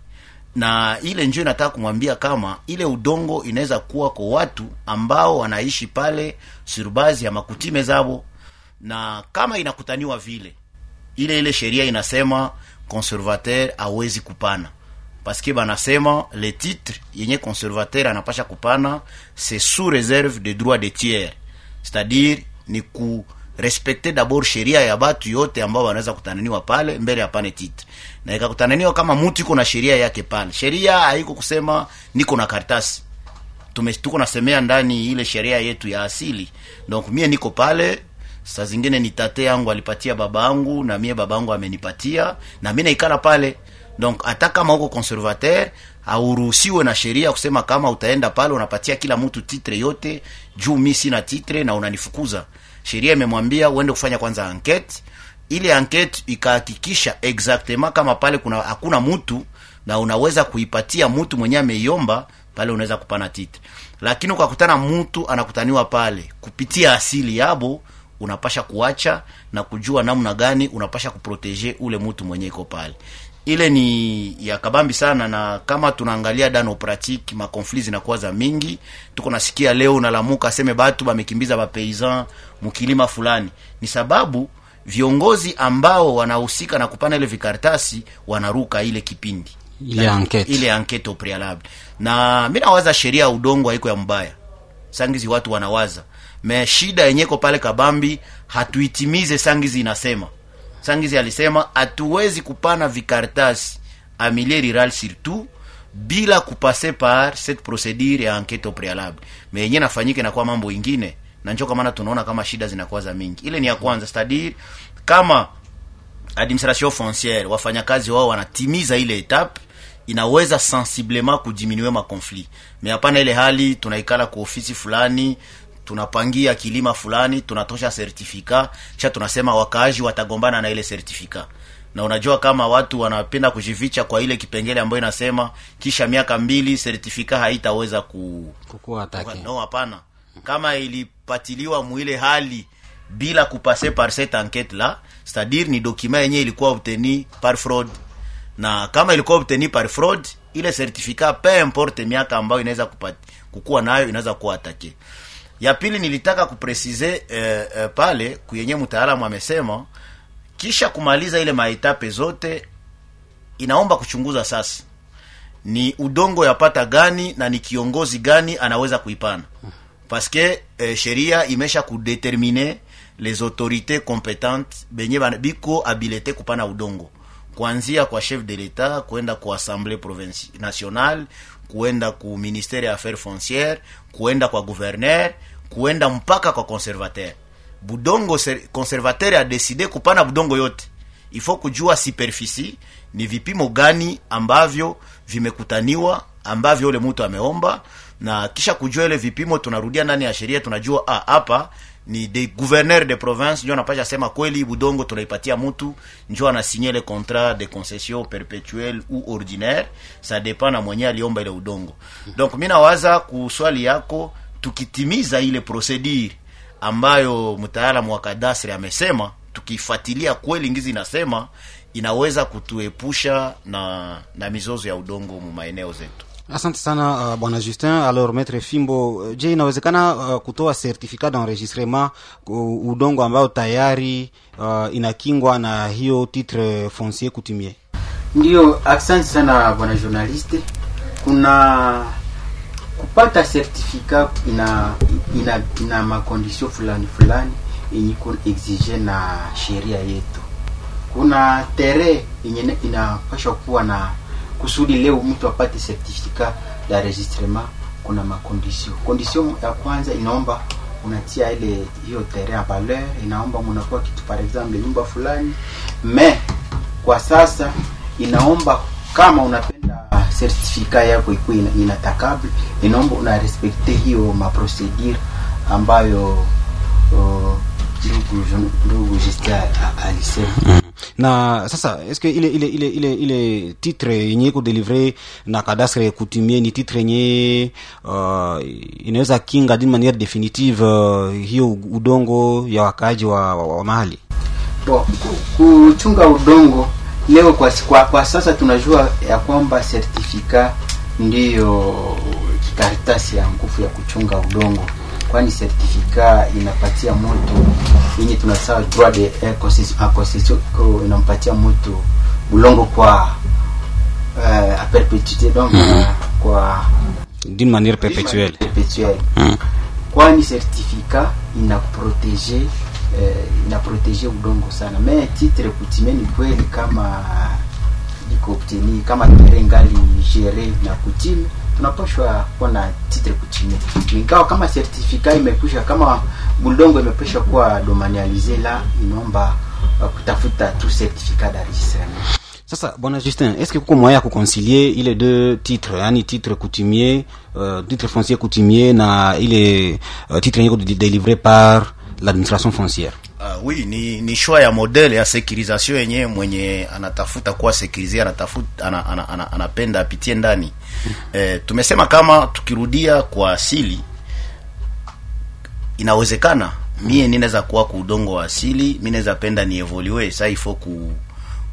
Na ile njio inataka kumwambia kama ile udongo inaweza kuwa kwa watu ambao wanaishi pale surbazi ya makutime zabo. Na kama inakutaniwa vile ile ile sheria inasema conservateur awezi kupana. Paske banasema le titre yenye conservateur anapasha kupana c'est sous réserve de droit de tiers. C'est-à-dire ni ku respecte d'abord sheria ya batu yote ambao wanaweza kutananiwa pale mbele ya pane titre. Na ikakutananiwa kama mtu iko na sheria yake pale. Sheria haiko kusema niko na karatasi. Tume tuko nasemea ndani ile sheria yetu ya asili. Donc mie niko pale saa zingine ni tate yangu alipatia baba yangu na mie baba yangu amenipatia na mimi naikala pale. Donc hata kama uko conservateur hauruhusiwe na sheria kusema kama utaenda pale unapatia kila mtu titre yote juu mi sina titre na unanifukuza sheria imemwambia uende kufanya kwanza enquete. Ile enquete ikahakikisha exactement kama pale kuna hakuna mtu na unaweza kuipatia mtu mwenye ameiomba pale unaweza kupana titre. Lakini ukakutana mtu anakutaniwa pale kupitia asili yabo unapasha kuacha na kujua namna gani unapasha kuproteje ule mtu mwenye iko pale ile ni ya kabambi sana na kama tunaangalia dano pratique makonflit zinakuwa za mingi. Tuko nasikia leo nalamuka aseme batu bamekimbiza bapaysan mukilima fulani. Ni sababu viongozi ambao wanahusika na kupana ile vikartasi wanaruka ile kipindi. Ile enquete ile enquete au prealable. Na mimi nawaza sheria ya udongo haiko ya mbaya. Sangizi watu wanawaza. Me shida yenyeko pale kabambi hatuitimize sangizi inasema sangizi alisema hatuwezi kupana vikartasi a milieu rural surtout bila kupase par cette procedure ya enquete au prealable me nafanyike inakuwa mambo ingine na njoka, maana tunaona kama shida zinakuwa za mingi. Ile ni ya kwanza c'est-à-dire kama administration foncière wafanyakazi wao wanatimiza ile etape inaweza sensiblement kudiminue makonfli me hapana ile hali tunaikala ku ofisi fulani tunapangia kilima fulani tunatosha sertifika kisha tunasema wakaaji watagombana na ile sertifika na unajua kama watu wanapenda kujificha kwa ile kipengele ambayo inasema kisha miaka mbili sertifika haitaweza ku atake no hapana. Kama ilipatiliwa mwile hali bila kupase par cette enquête la c'est-à-dire ni document yenye ilikuwa obtenu par fraud. Na kama ilikuwa obtenu par fraud ile certificat peu importe miaka ambayo inaweza kukuwa nayo inaweza kuwa atake ya pili nilitaka kupresize eh, eh, pale kuyenye mtaalamu amesema kisha kumaliza ile maetape zote inaomba kuchunguza sasa ni udongo yapata gani na ni kiongozi gani anaweza kuipana. Paske eh, sheria imesha kudetermine les autorités compétentes benye biko habilite kupana udongo. Kuanzia kwa chef de l'etat kuenda ku assemblée provinci nationale kuenda ku ministère ya affaires foncières kuenda kwa gouverneur kuenda mpaka kwa conservateur. Budongo ser- conservateur a décidé kupana budongo yote. Il faut kujua superficie ni vipimo gani ambavyo vimekutaniwa ambavyo ule mtu ameomba na kisha kujua ile vipimo tunarudia ndani ya sheria tunajua ah, hapa ni de gouverneur de province. Njo anapasha sema kweli budongo tunaipatia mtu njo anasinye le contrat de concession perpetuelle ou ordinaire. Ça dépend na mwenye aliomba ile udongo. Donc mi nawaza kuswali yako tukitimiza ile procedure ambayo mtaalamu wa kadasri amesema tukifuatilia kweli ngizi inasema inaweza kutuepusha na na mizozo ya udongo mu maeneo zetu. Asante sana uh, bwana justin. Alors maître fimbo uh, je inawezekana uh, kutoa certificat d'enregistrement uh, udongo ambayo tayari uh, inakingwa na hiyo titre foncier coutumier? Ndio, asante sana bwana journaliste. Kuna kupata certificat ina ina, ina makondisio fulani fulani yenye exige na sheria yetu. Kuna tere yenye inapashwa kuwa na kusudi leo mtu apate certificat d'enregistrement, kuna makondisio. Kondisio ya kwanza inaomba unatia ile hiyo tere ya valeur, inaomba mnakuwa kitu par exemple nyumba fulani me kwa sasa inaomba kama unapenda certificat yako ikuwe ina- inatakable inaomba una respecte hiyo maprocedure ambayo uh, ndugu alisema. Na sasa est-ce ile ile ile ile ile titre yenye iko delivre na cadastre kutumie ni titre yenye uh, inaweza kinga d'une manière définitive uh, hiyo udongo ya wakaji wa, wa, wa mahali? Bon, kuchunga udongo leo kwa, kwa, kwa sasa tunajua ya kwamba sertifika ndiyo karatasi ya nguvu ya kuchunga udongo kwani sertifika inapatia mtu yenye tunasema droit de concession- inampatia mtu ulongo kwa uh, a perpetuité donc uh, kwa d'une manière perpétuelle. Perpetuelle Mm. kwani sertifika inaprotege eh, inaprotege udongo sana. Me titre coutumier ni kweli kama iko obteni kama tere ngali na coutume tunapashwa kuwa na titre coutumier. Ingawa kama certificat imekwisha kama budongo imepesha kuwa domanialize la inaomba kutafuta tu certificat d'enregistrement. Sasa bwana justin est ce que kuko moyen ya kuconcilier ile deux titres yani titre coutumier uh, titre foncier coutumier na ile uh, titre yenye iko délivré par l'administration foncière. Uh, oui ni, ni shwa ya modele ya sécurisation yenye mwenye anatafuta kuwa sécurisé anatafuta ana, ana, ana, anapenda apitie ndani. Eh, tumesema kama tukirudia kwa asili inawezekana. Mie ninaweza kuwa ku udongo wa asili mi naweza penda ni evolue sa ifo ku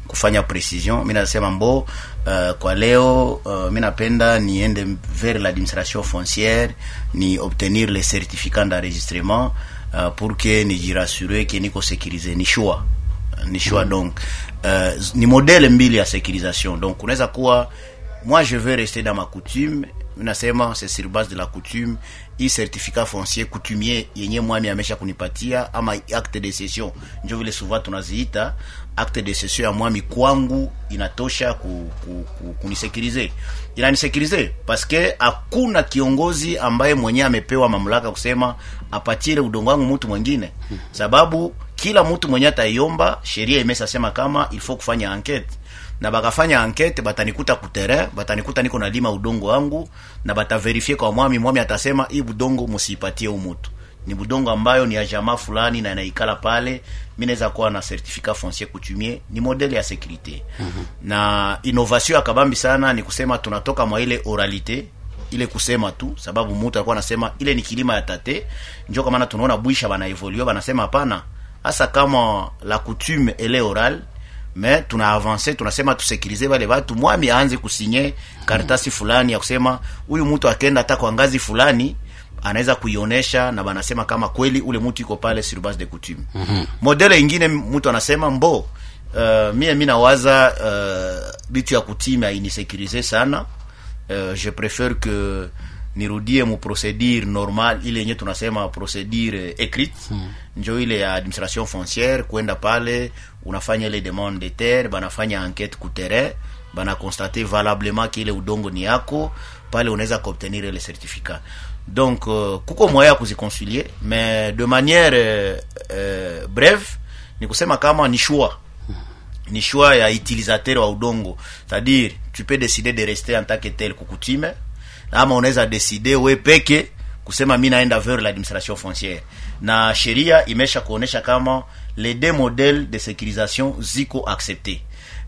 kufanya precision. Mi nasema mbo uh, kwa leo uh, mi napenda niende vers l'administration foncière ni obtenir le certificats d'enregistrement uh, pour que nijirassure ke niko sécurisé ni choix. Ni choix mm. donc. Uh, ni modele mbili ya sécurisation. Donc unaweza kuwa moi je veux rester dans ma coutume. Nasema c'est sur base de la coutume. Hii certificat foncier coutumier yenye mwami amesha kunipatia ama acte de cession. Njo vile souvent tunaziita acte de cession ya mwami kwangu inatosha ku, ku, ku, kunisekirize. Inanisekirize paske hakuna kiongozi ambaye mwenyewe amepewa mamlaka kusema apatire udongo wangu mtu mwingine sababu kila mtu mwenye ataiomba sheria imesasema kama il faut kufanya enquete na bakafanya enquete batanikuta kuterrain batanikuta niko nalima udongo wangu na bataverifie kwa mwami mwami atasema hii budongo musiipatie umutu ni budongo ambayo ni ya jamaa fulani na inaikala pale. Mi naweza kuwa na certificat foncier coutumier. Ni modele ya sécurité. Mm-hmm. na innovation ya kabambi sana ni kusema tunatoka mwa ile oralité ile kusema tu sababu mtu alikuwa anasema ile ni kilima ya tate. Njo kwa maana tunaona bwisha bana evolue banasema hapana. Hasa kama la coutume ele oral me tuna avance tunasema tusekirize wale watu. Mwami aanze kusinye karatasi fulani ya kusema huyu mtu akenda hata kwa ngazi fulani anaweza kuionesha na banasema kama kweli ule mtu iko pale sur base de coutume mm-hmm. modele ingine mtu anasema mbo uh, mie mi nawaza uh, bitu ya kutime ainisekirize sana uh, je prefere que nirudie mu procedure normal ile yenye tunasema procedure écrite hmm. njo ile ya administration foncière kwenda pale unafanya ile demande de terre banafanya enquête ku terrain bana constate valablement kile udongo ni yako pale unaweza kuobtenir ile certificat donc uh, kuko moya ya kuziconcilier mais de manière euh, euh, brève ni kusema kama ni choix. Ni choix ya utilisateur wa udongo. C'est-à-dire tu peux décider de rester en tant que tel kukutime ama unaweza decide we peke kusema mi naenda vers l'administration foncière. Na sheria imesha kuonesha kama les deux modèles de sécurisation ziko accepté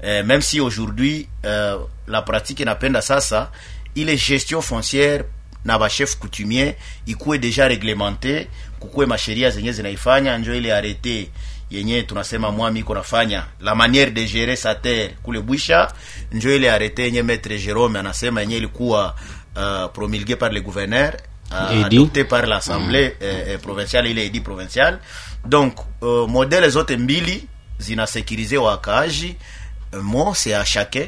euh, même si aujourd'hui euh, la pratique inapenda sasa ile gestion foncière na bachef coutumier ikuwe deja reglementé kukuwe masheria zenye zinaifanya njo ile arete yenye tunasema mwami iko nafanya la manière de gérer sa terre kule bwisha njo ile arete yenye maître Jerome anasema yenye ilikuwa uh, promulgué par le gouverneur uh, Edi. adopté par l'assemblée mm. eh, eh, provinciale ile edi provinciale donc uh, modele zote mbili zinasekirize wakaaji Euh, mo c'est à chacun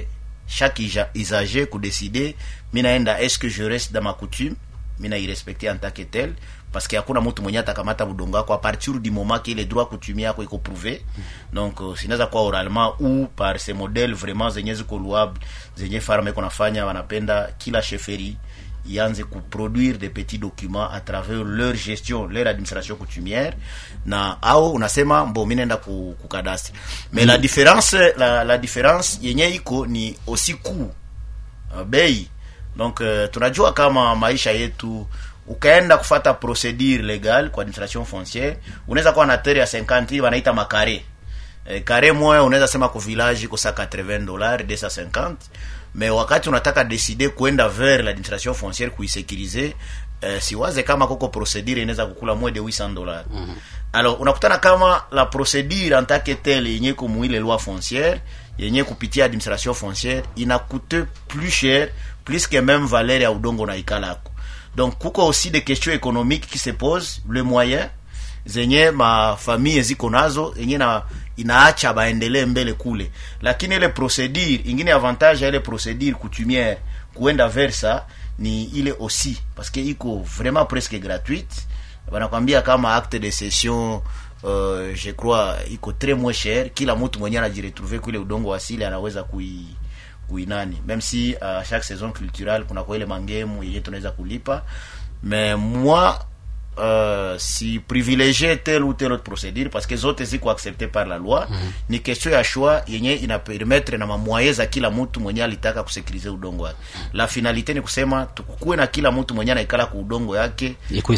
chaque usager kudeside mi naenda est ce que je reste dans ma coutume? Mi nairespecte en tant que tel parce que hakuna mtu mwenye atakamata budongo wako a partir du moment que ile droit coutumier yako iko prouvé donc uh, sinaweza kuwa oralement ou par ces modèles vraiment zenye ziko louable zenye farme iko nafanya wanapenda kila chefferie ianze kuproduire des petits documents à travers leur gestion leur administration coutumière. Na au unasema mbo mi naenda kukadastre mais la différence la, la différence yenye iko ni aussi coût uh, bei. Donc uh, tunajua kama maisha yetu ukaenda kufata procedure legal kwa administration foncière unaweza kuwa na terre ya 50 hii wanaita makare eh, kare moya unaweza sema ku village kosa 80 dollars 250 mais wakati unataka decide kwenda vers l'administration foncière kuisekirize eh, siwaze kama koko procedure inaweza kukula moins de 800 dollars mm-hmm. alors unakutana kama la procedure en tant que telle yenye kumuile loi foncière yenye kupitia administration foncière inakute plus cher plus que même valeur ya udongo na ikalako donc kuko aussi des questions économiques qui se posent le moyen zenye mafamie ziko nazo yenye na inaacha baendelee mbele kule. Lakini ile procedure ingine avantage ya ile procedure coutumiere kuenda versa ni ile aussi parce que iko vraiment presque gratuite. Wanakwambia kama acte de session uh, je crois iko très moins cher. Kila mtu mwenye anajiretrouver kule udongo asili anaweza kui kuinani même si uh, chaque saison culturelle kuna kwa ile mangemu yenye tunaweza kulipa. Mais moi euh, si privilégier telle ou telle autre procédure parce que zote ziko accepté par la loi mm -hmm. ni question ya choix yenye inapermetre na mamwaye za kila mtu mwenye alitaka kusekirize udongo wake la finalité ni kusema tukukuwe na kila mtu mwenye anaikala ku udongo yake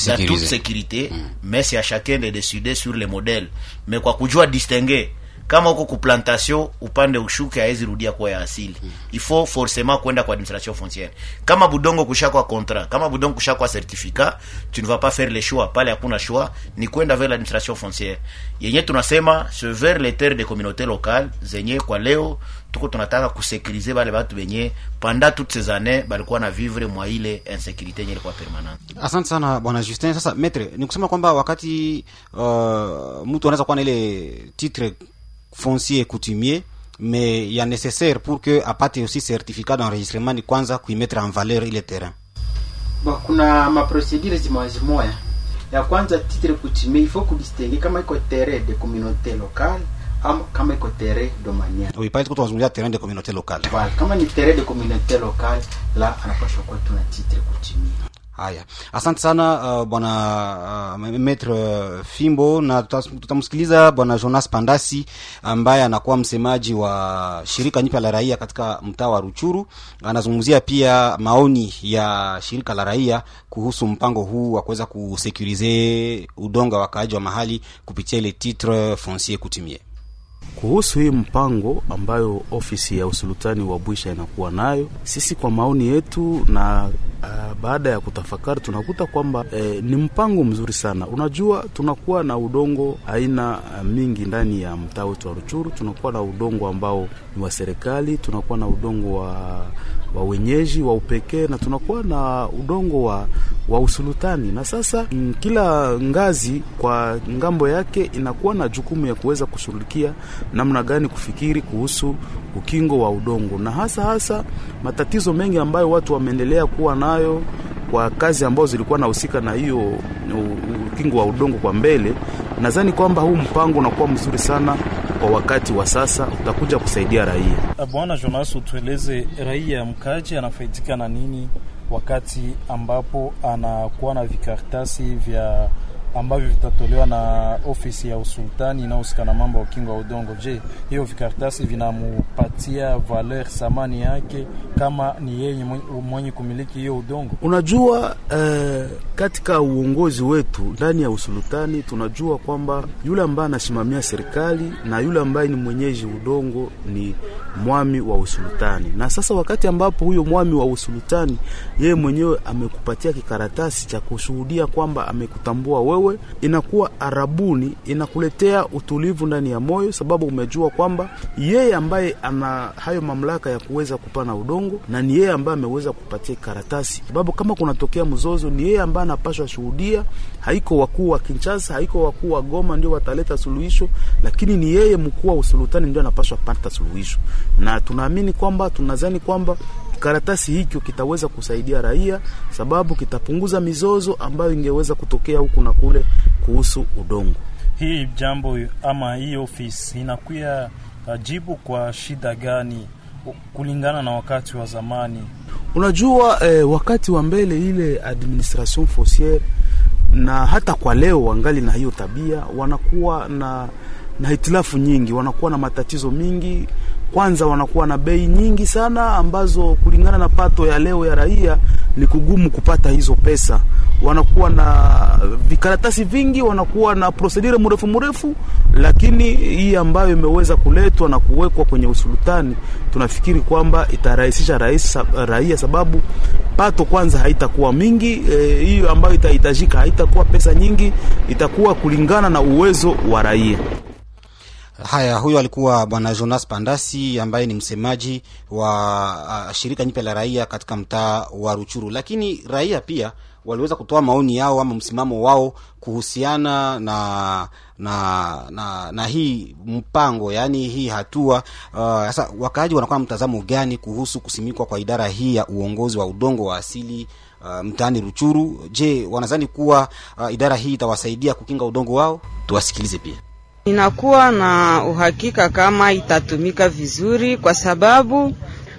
na toute sécurité mm. mais c'est à chacun de décider sur le modèle mais kwa kujua distinguer kama uko kuplantation upande ushuke haezi rudia kuwa ya asili. Mm. ifo forcément kwenda kwa administration foncière. Kama budongo kushakwa contrat kama budongo kushakwa certificat tu ne vas pas faire le choix. Pale hakuna choix ni kwenda vers l'administration foncière. Yenye tunasema se vers les terres des communautés locales zenye kwa leo tuko tunataka kusekurize bale batu benye pendant toutes ces années balikuwa na vivre mwa ile insécurité yenye ilikuwa permanente. Asante sana bwana justin. Sasa maître, ni kusema kwamba wakati uh, mtu anaweza kuwa na ile titre foncier coutumier mais ya nécessaire pour que apate aussi certificat d'enregistrement ni kwanza kuimettre en valeur ile terrain. Bon, kuna maprocedure zimoya zimoya ya kwanza titre coutumier il faut kudistingue kama iko terrain de communauté locale ama kama iko terrain domanial. Oui pale tuko tunazungumzia terrain de communauté locale. Voilà, kama ni terrain de communauté locale la anapaswa kuwa tuna titre coutumier haya. Asante sana uh, bwana uh, metre uh, fimbo. Na tutamsikiliza bwana jonas pandasi ambaye anakuwa msemaji wa shirika nyipya la raia katika mtaa wa ruchuru. Anazungumzia pia maoni ya shirika la raia kuhusu mpango huu wa kuweza kusekurize udonga wa wakaaji wa mahali kupitia ile titre foncier coutumier kuhusu hii mpango ambayo ofisi ya usultani wa Bwisha inakuwa nayo, sisi kwa maoni yetu na Uh, baada ya kutafakari tunakuta kwamba eh, ni mpango mzuri sana. Unajua, tunakuwa na udongo aina uh, mingi ndani ya mtaa wetu wa Ruchuru. Tunakuwa na udongo ambao ni wa serikali, tunakuwa na udongo wa, wa wenyeji wa upekee na tunakuwa na udongo wa, wa usultani. Na sasa m, kila ngazi kwa ng'ambo yake inakuwa na jukumu ya kuweza kushughulikia namna gani kufikiri kuhusu ukingo wa udongo, na hasa hasa matatizo mengi ambayo watu wameendelea kuwa nayo kwa kazi ambazo zilikuwa nahusika na hiyo ukingo wa udongo kwa mbele. Nadhani kwamba huu mpango unakuwa mzuri sana kwa wakati wa sasa, utakuja kusaidia raia. Bwana Jonas, utueleze raia mkaji anafaidika na nini wakati ambapo anakuwa na vikaratasi vya ambavyo vitatolewa na ofisi ya usultani inayohusika na mambo ya ukingo wa udongo. Je, hiyo vikaratasi vinamupatia valeur samani yake kama ni yeye mwenye kumiliki hiyo udongo? Unajua eh, katika uongozi wetu ndani ya usultani tunajua kwamba yule ambaye anasimamia serikali na yule ambaye ni mwenyeji udongo ni mwami wa usultani. Na sasa wakati ambapo huyo mwami wa usultani yeye mwenyewe amekupatia kikaratasi cha kushuhudia kwamba amekutambua wewe, inakuwa arabuni, inakuletea utulivu ndani ya moyo, sababu umejua kwamba yeye ambaye ana hayo mamlaka ya kuweza kupana udongo na ni yeye ambaye ameweza kupatia karatasi, sababu kama kunatokea mzozo ni yeye ambaye anapashwa shuhudia. Haiko wakuu wa Kinshasa, haiko wakuu wa Goma ndio wataleta suluhisho, lakini ni yeye mkuu wa usultani ndio anapaswa pata suluhisho, na tunaamini kwamba tunazani kwamba karatasi hikyo kitaweza kusaidia raia, sababu kitapunguza mizozo ambayo ingeweza kutokea huku na kule kuhusu udongo. Hii jambo ama hii ofisi inakuya jibu kwa shida gani kulingana na wakati wa zamani? Unajua eh, wakati wa mbele ile administration fonciere na hata kwa leo wangali na hiyo tabia, wanakuwa na na hitilafu nyingi, wanakuwa na matatizo mingi. Kwanza wanakuwa na bei nyingi sana ambazo kulingana na pato ya leo ya raia ni kugumu kupata hizo pesa. Wanakuwa na vikaratasi vingi, wanakuwa na prosedure mrefu mrefu, lakini hii ambayo imeweza kuletwa na kuwekwa kwenye usultani, tunafikiri kwamba itarahisisha raia, sababu pato kwanza haitakuwa mingi. Hiyo e, ambayo itahitajika haitakuwa pesa nyingi, itakuwa kulingana na uwezo wa raia. Haya, huyo alikuwa bwana Jonas Pandasi ambaye ni msemaji wa shirika nyipe la raia katika mtaa wa Ruchuru. Lakini raia pia waliweza kutoa maoni yao ama msimamo wao kuhusiana na na na, na hii mpango, yaani hii hatua sasa. Uh, wakaaji wanakuwa na mtazamo gani kuhusu kusimikwa kwa idara hii ya uongozi wa udongo wa asili uh, mtaani Ruchuru? Je, wanadhani kuwa uh, idara hii itawasaidia kukinga udongo wao? Tuwasikilize pia. Ninakuwa na uhakika kama itatumika vizuri, kwa sababu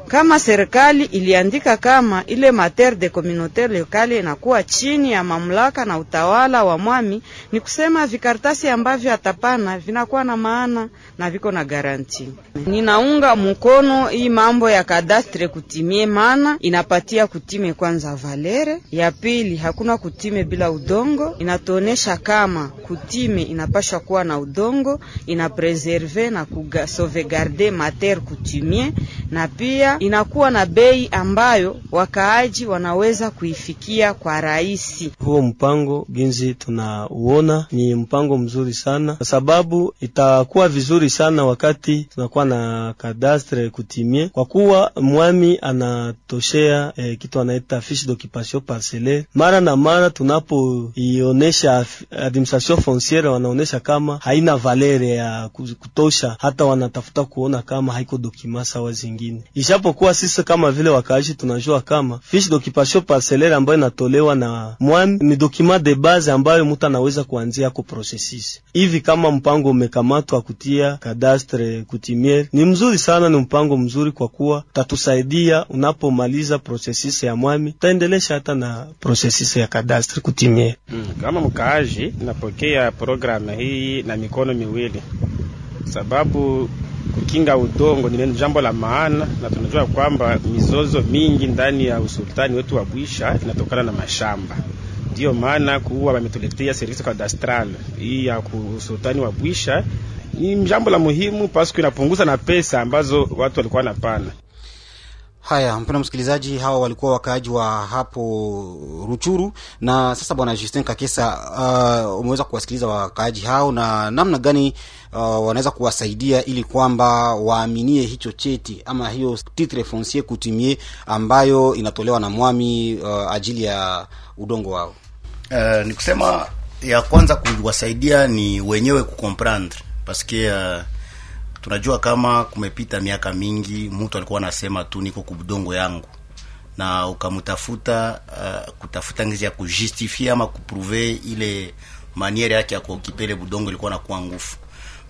kama serikali iliandika kama ile mater de communautaire locale inakuwa chini ya mamlaka na utawala wa mwami, ni kusema vikartasi ambavyo atapana vinakuwa na maana na viko na garanti. Ninaunga mkono hii mambo ya kadastre kutimie, maana inapatia kutime kwanza valere ya pili, hakuna kutime bila udongo. Inatuonesha kama kutime inapashwa kuwa na udongo, inapreserve na kuga mater kutimie na pia inakuwa na bei ambayo wakaaji wanaweza kuifikia kwa rahisi. Huo mpango ginzi tunauona ni mpango mzuri sana, kwa sababu itakuwa vizuri sana wakati tunakuwa na kadastre kutimie, kwa kuwa mwami anatoshea eh, kitu anaita fiche d'occupation parcellaire. Mara na mara tunapoionesha administration fonciere, wanaonyesha kama haina valere ya kutosha, hata wanatafuta kuona kama haiko dokima sawa zingine Ijapokuwa sisi kama vile wakaaji tunajua kama fiche d'occupation parcellaire ambayo inatolewa na mwami ni document de base ambayo mtu anaweza kuanzia ku processus hivi. Kama mpango umekamatwa kutia cadastre kutimiere, ni mzuri sana, ni mpango mzuri kwa kuwa tatusaidia unapomaliza processus ya mwami, utaendelesha hata na processus ya cadastre kutimiere. Hmm, kama mkaaji napokea programu hii na mikono miwili sababu kukinga udongo ni jambo la maana, na tunajua kwamba mizozo mingi ndani ya usultani wetu wa Bwisha inatokana na mashamba. Ndiyo maana kuwa wametuletea service cadastral hii ya usultani wa Bwisha ni jambo la muhimu paske inapunguza na pesa ambazo watu walikuwa napana. Haya, mpendwa msikilizaji, hawa walikuwa wakaaji wa hapo Ruchuru. Na sasa bwana Justin Kakesa, uh, umeweza kuwasikiliza wakaaji hao na namna gani uh, wanaweza kuwasaidia ili kwamba waaminie hicho cheti ama hiyo titre foncier coutumier ambayo inatolewa na mwami uh, ajili ya udongo wao. Uh, ni kusema ya kwanza kuwasaidia ni wenyewe kucomprendre paske uh, tunajua kama kumepita miaka mingi, mtu alikuwa anasema tu niko kubudongo yangu, na ukamtafuta uh, kutafuta ngizi ya kujustifia ama kuprouve ile maniere yake ya kuokipele budongo ilikuwa nakuwa ngufu.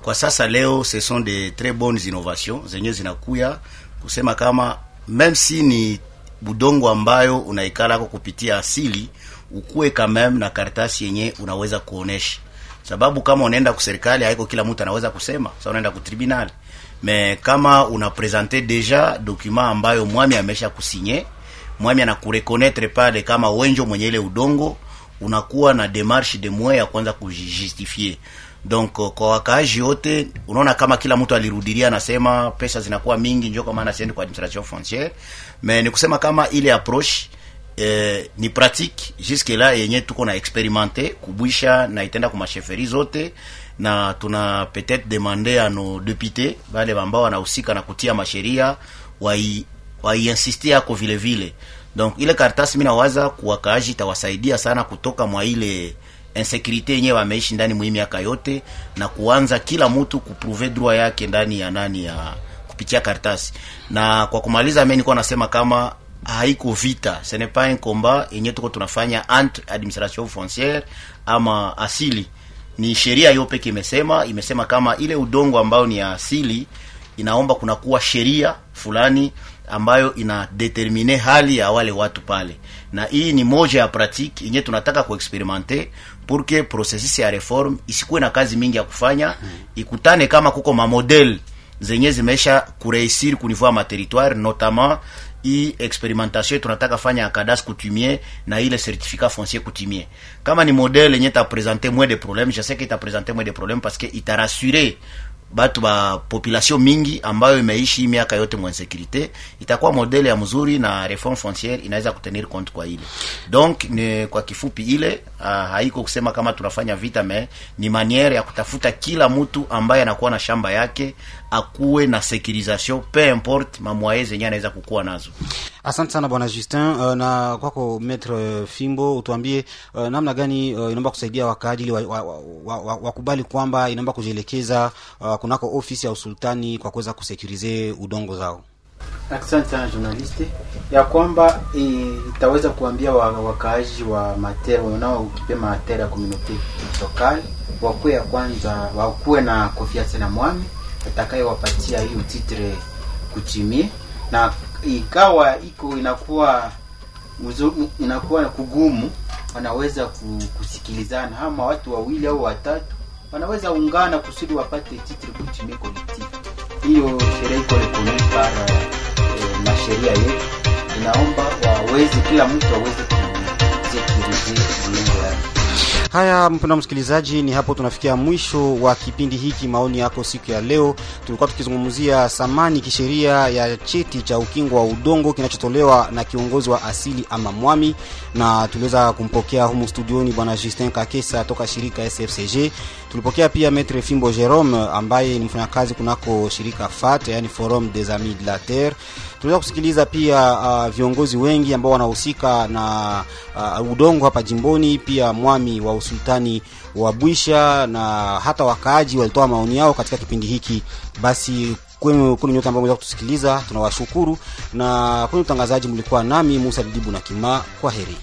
Kwa sasa leo ce sont de très bonnes innovations zenye zinakuya kusema kama meme si ni budongo ambayo unaikala kwa kupitia asili, ukuwe kameme na karatasi yenye unaweza kuonesha sababu kama unaenda ku serikali haiko kila mtu anaweza kusema. Sasa unaenda ku tribunal, me kama una presenter deja document ambayo mwami amesha kusinye, mwami anakureconnaître pale kama wenjo mwenye ile udongo, unakuwa na démarche de moyen ya kwanza kujustifier. Donc kwa wakaaji wote, unaona kama kila mtu alirudilia anasema pesa zinakuwa mingi, ndio kwa maana siendi kwa administration foncière, Me ni kusema kama ile approche Eh, ni pratique jusque là yenye tuko na experimente kubwisha na itenda kwa masheferi zote, na tuna peut-être demande à nos députés wale ambao wanahusika na kutia masheria wai waiinsistie yako vile vile. Donc ile karatasi mimi nawaza kuwakaaji itawasaidia sana kutoka mwa ile insécurité yenye wameishi ndani mwa miaka yote, na kuanza kila mtu kuprouver droit yake ndani ya nani ya kupitia karatasi. Na kwa kumaliza, mimi nilikuwa nasema kama haiko vita, ce n'est pas un combat yenye tuko tunafanya entre administration foncière ama asili. Ni sheria hiyo pekee imesema, imesema kama ile udongo ambao ni ya asili inaomba kunakuwa sheria fulani ambayo ina determine hali ya wale watu pale, na hii ni moja ya pratique yenye tunataka kuexperimente pour que processus ya reform isikuwe na kazi mingi ya kufanya, ikutane kama kuko mamodel zenye zimesha kureisir kunivua materitoire notamment hii experimentation tunataka fanya akadas coutumier na ile certificat foncier coutumier. Kama ni modele yenye ta présenter moins de problèmes, je sais que ta présenter moins de problèmes parce que ita rassurer batu ba population mingi ambayo imeishi miaka yote mwa insécurité, itakuwa modele ya mzuri na reforme foncière inaweza kutenir compte kwa ile. Donc ni kwa kifupi ile uh, haiko kusema kama tunafanya vita me ni maniere ya kutafuta kila mtu ambaye anakuwa na shamba yake akuwe na securisation peu importe mamwaye zenye anaweza kukuwa nazo. Asante sana bwana Justin. Uh, na kwako Maitre Fimbo, utuambie uh, namna gani uh, inaomba kusaidia wakaaji ili wakubali wa, wa, wa, wa kwamba inaomba kujielekeza uh, kunako ofisi ya usultani kwa kuweza kusekurize udongo zao. Asante sana journaliste, ya kwamba itaweza kuambia wakaaji wa matere wanaokipe matere ya komunote locale wakuwe ya kwanza wakuwe na confiance na mwami atakayewapatia hiyo titre kuchimie, na ikawa iko inakuwa inakuwa kugumu, wanaweza kusikilizana ama watu wawili au watatu wanaweza ungana kusudi wapate titre kuchimie collectif. Hiyo sheria iko reconnue par eh, na sheria yetu inaomba waweze kila mtu aweze kusekurize mlengo yake. Haya, mpendwa msikilizaji, ni hapo tunafikia mwisho wa kipindi hiki maoni yako siku ya leo. Tulikuwa tukizungumzia thamani kisheria ya cheti cha ukingo wa udongo kinachotolewa na kiongozi wa asili ama mwami, na tuliweza kumpokea humu studioni bwana Justin Kakesa toka shirika SFCG. Tulipokea pia Maitre Fimbo Jerome ambaye ni mfanyakazi kunako shirika FAT, yani Forum des Amis de la Terre. Tuliweza kusikiliza pia uh, viongozi wengi ambao wanahusika na uh, udongo hapa jimboni, pia mwami wa usultani wa Bwisha na hata wakaaji walitoa maoni yao katika kipindi hiki. Basi kwenu nyote ambao mmeweza kutusikiliza tunawashukuru, na kwenye utangazaji mlikuwa nami Musa Didibu na Kima. Kwa heri.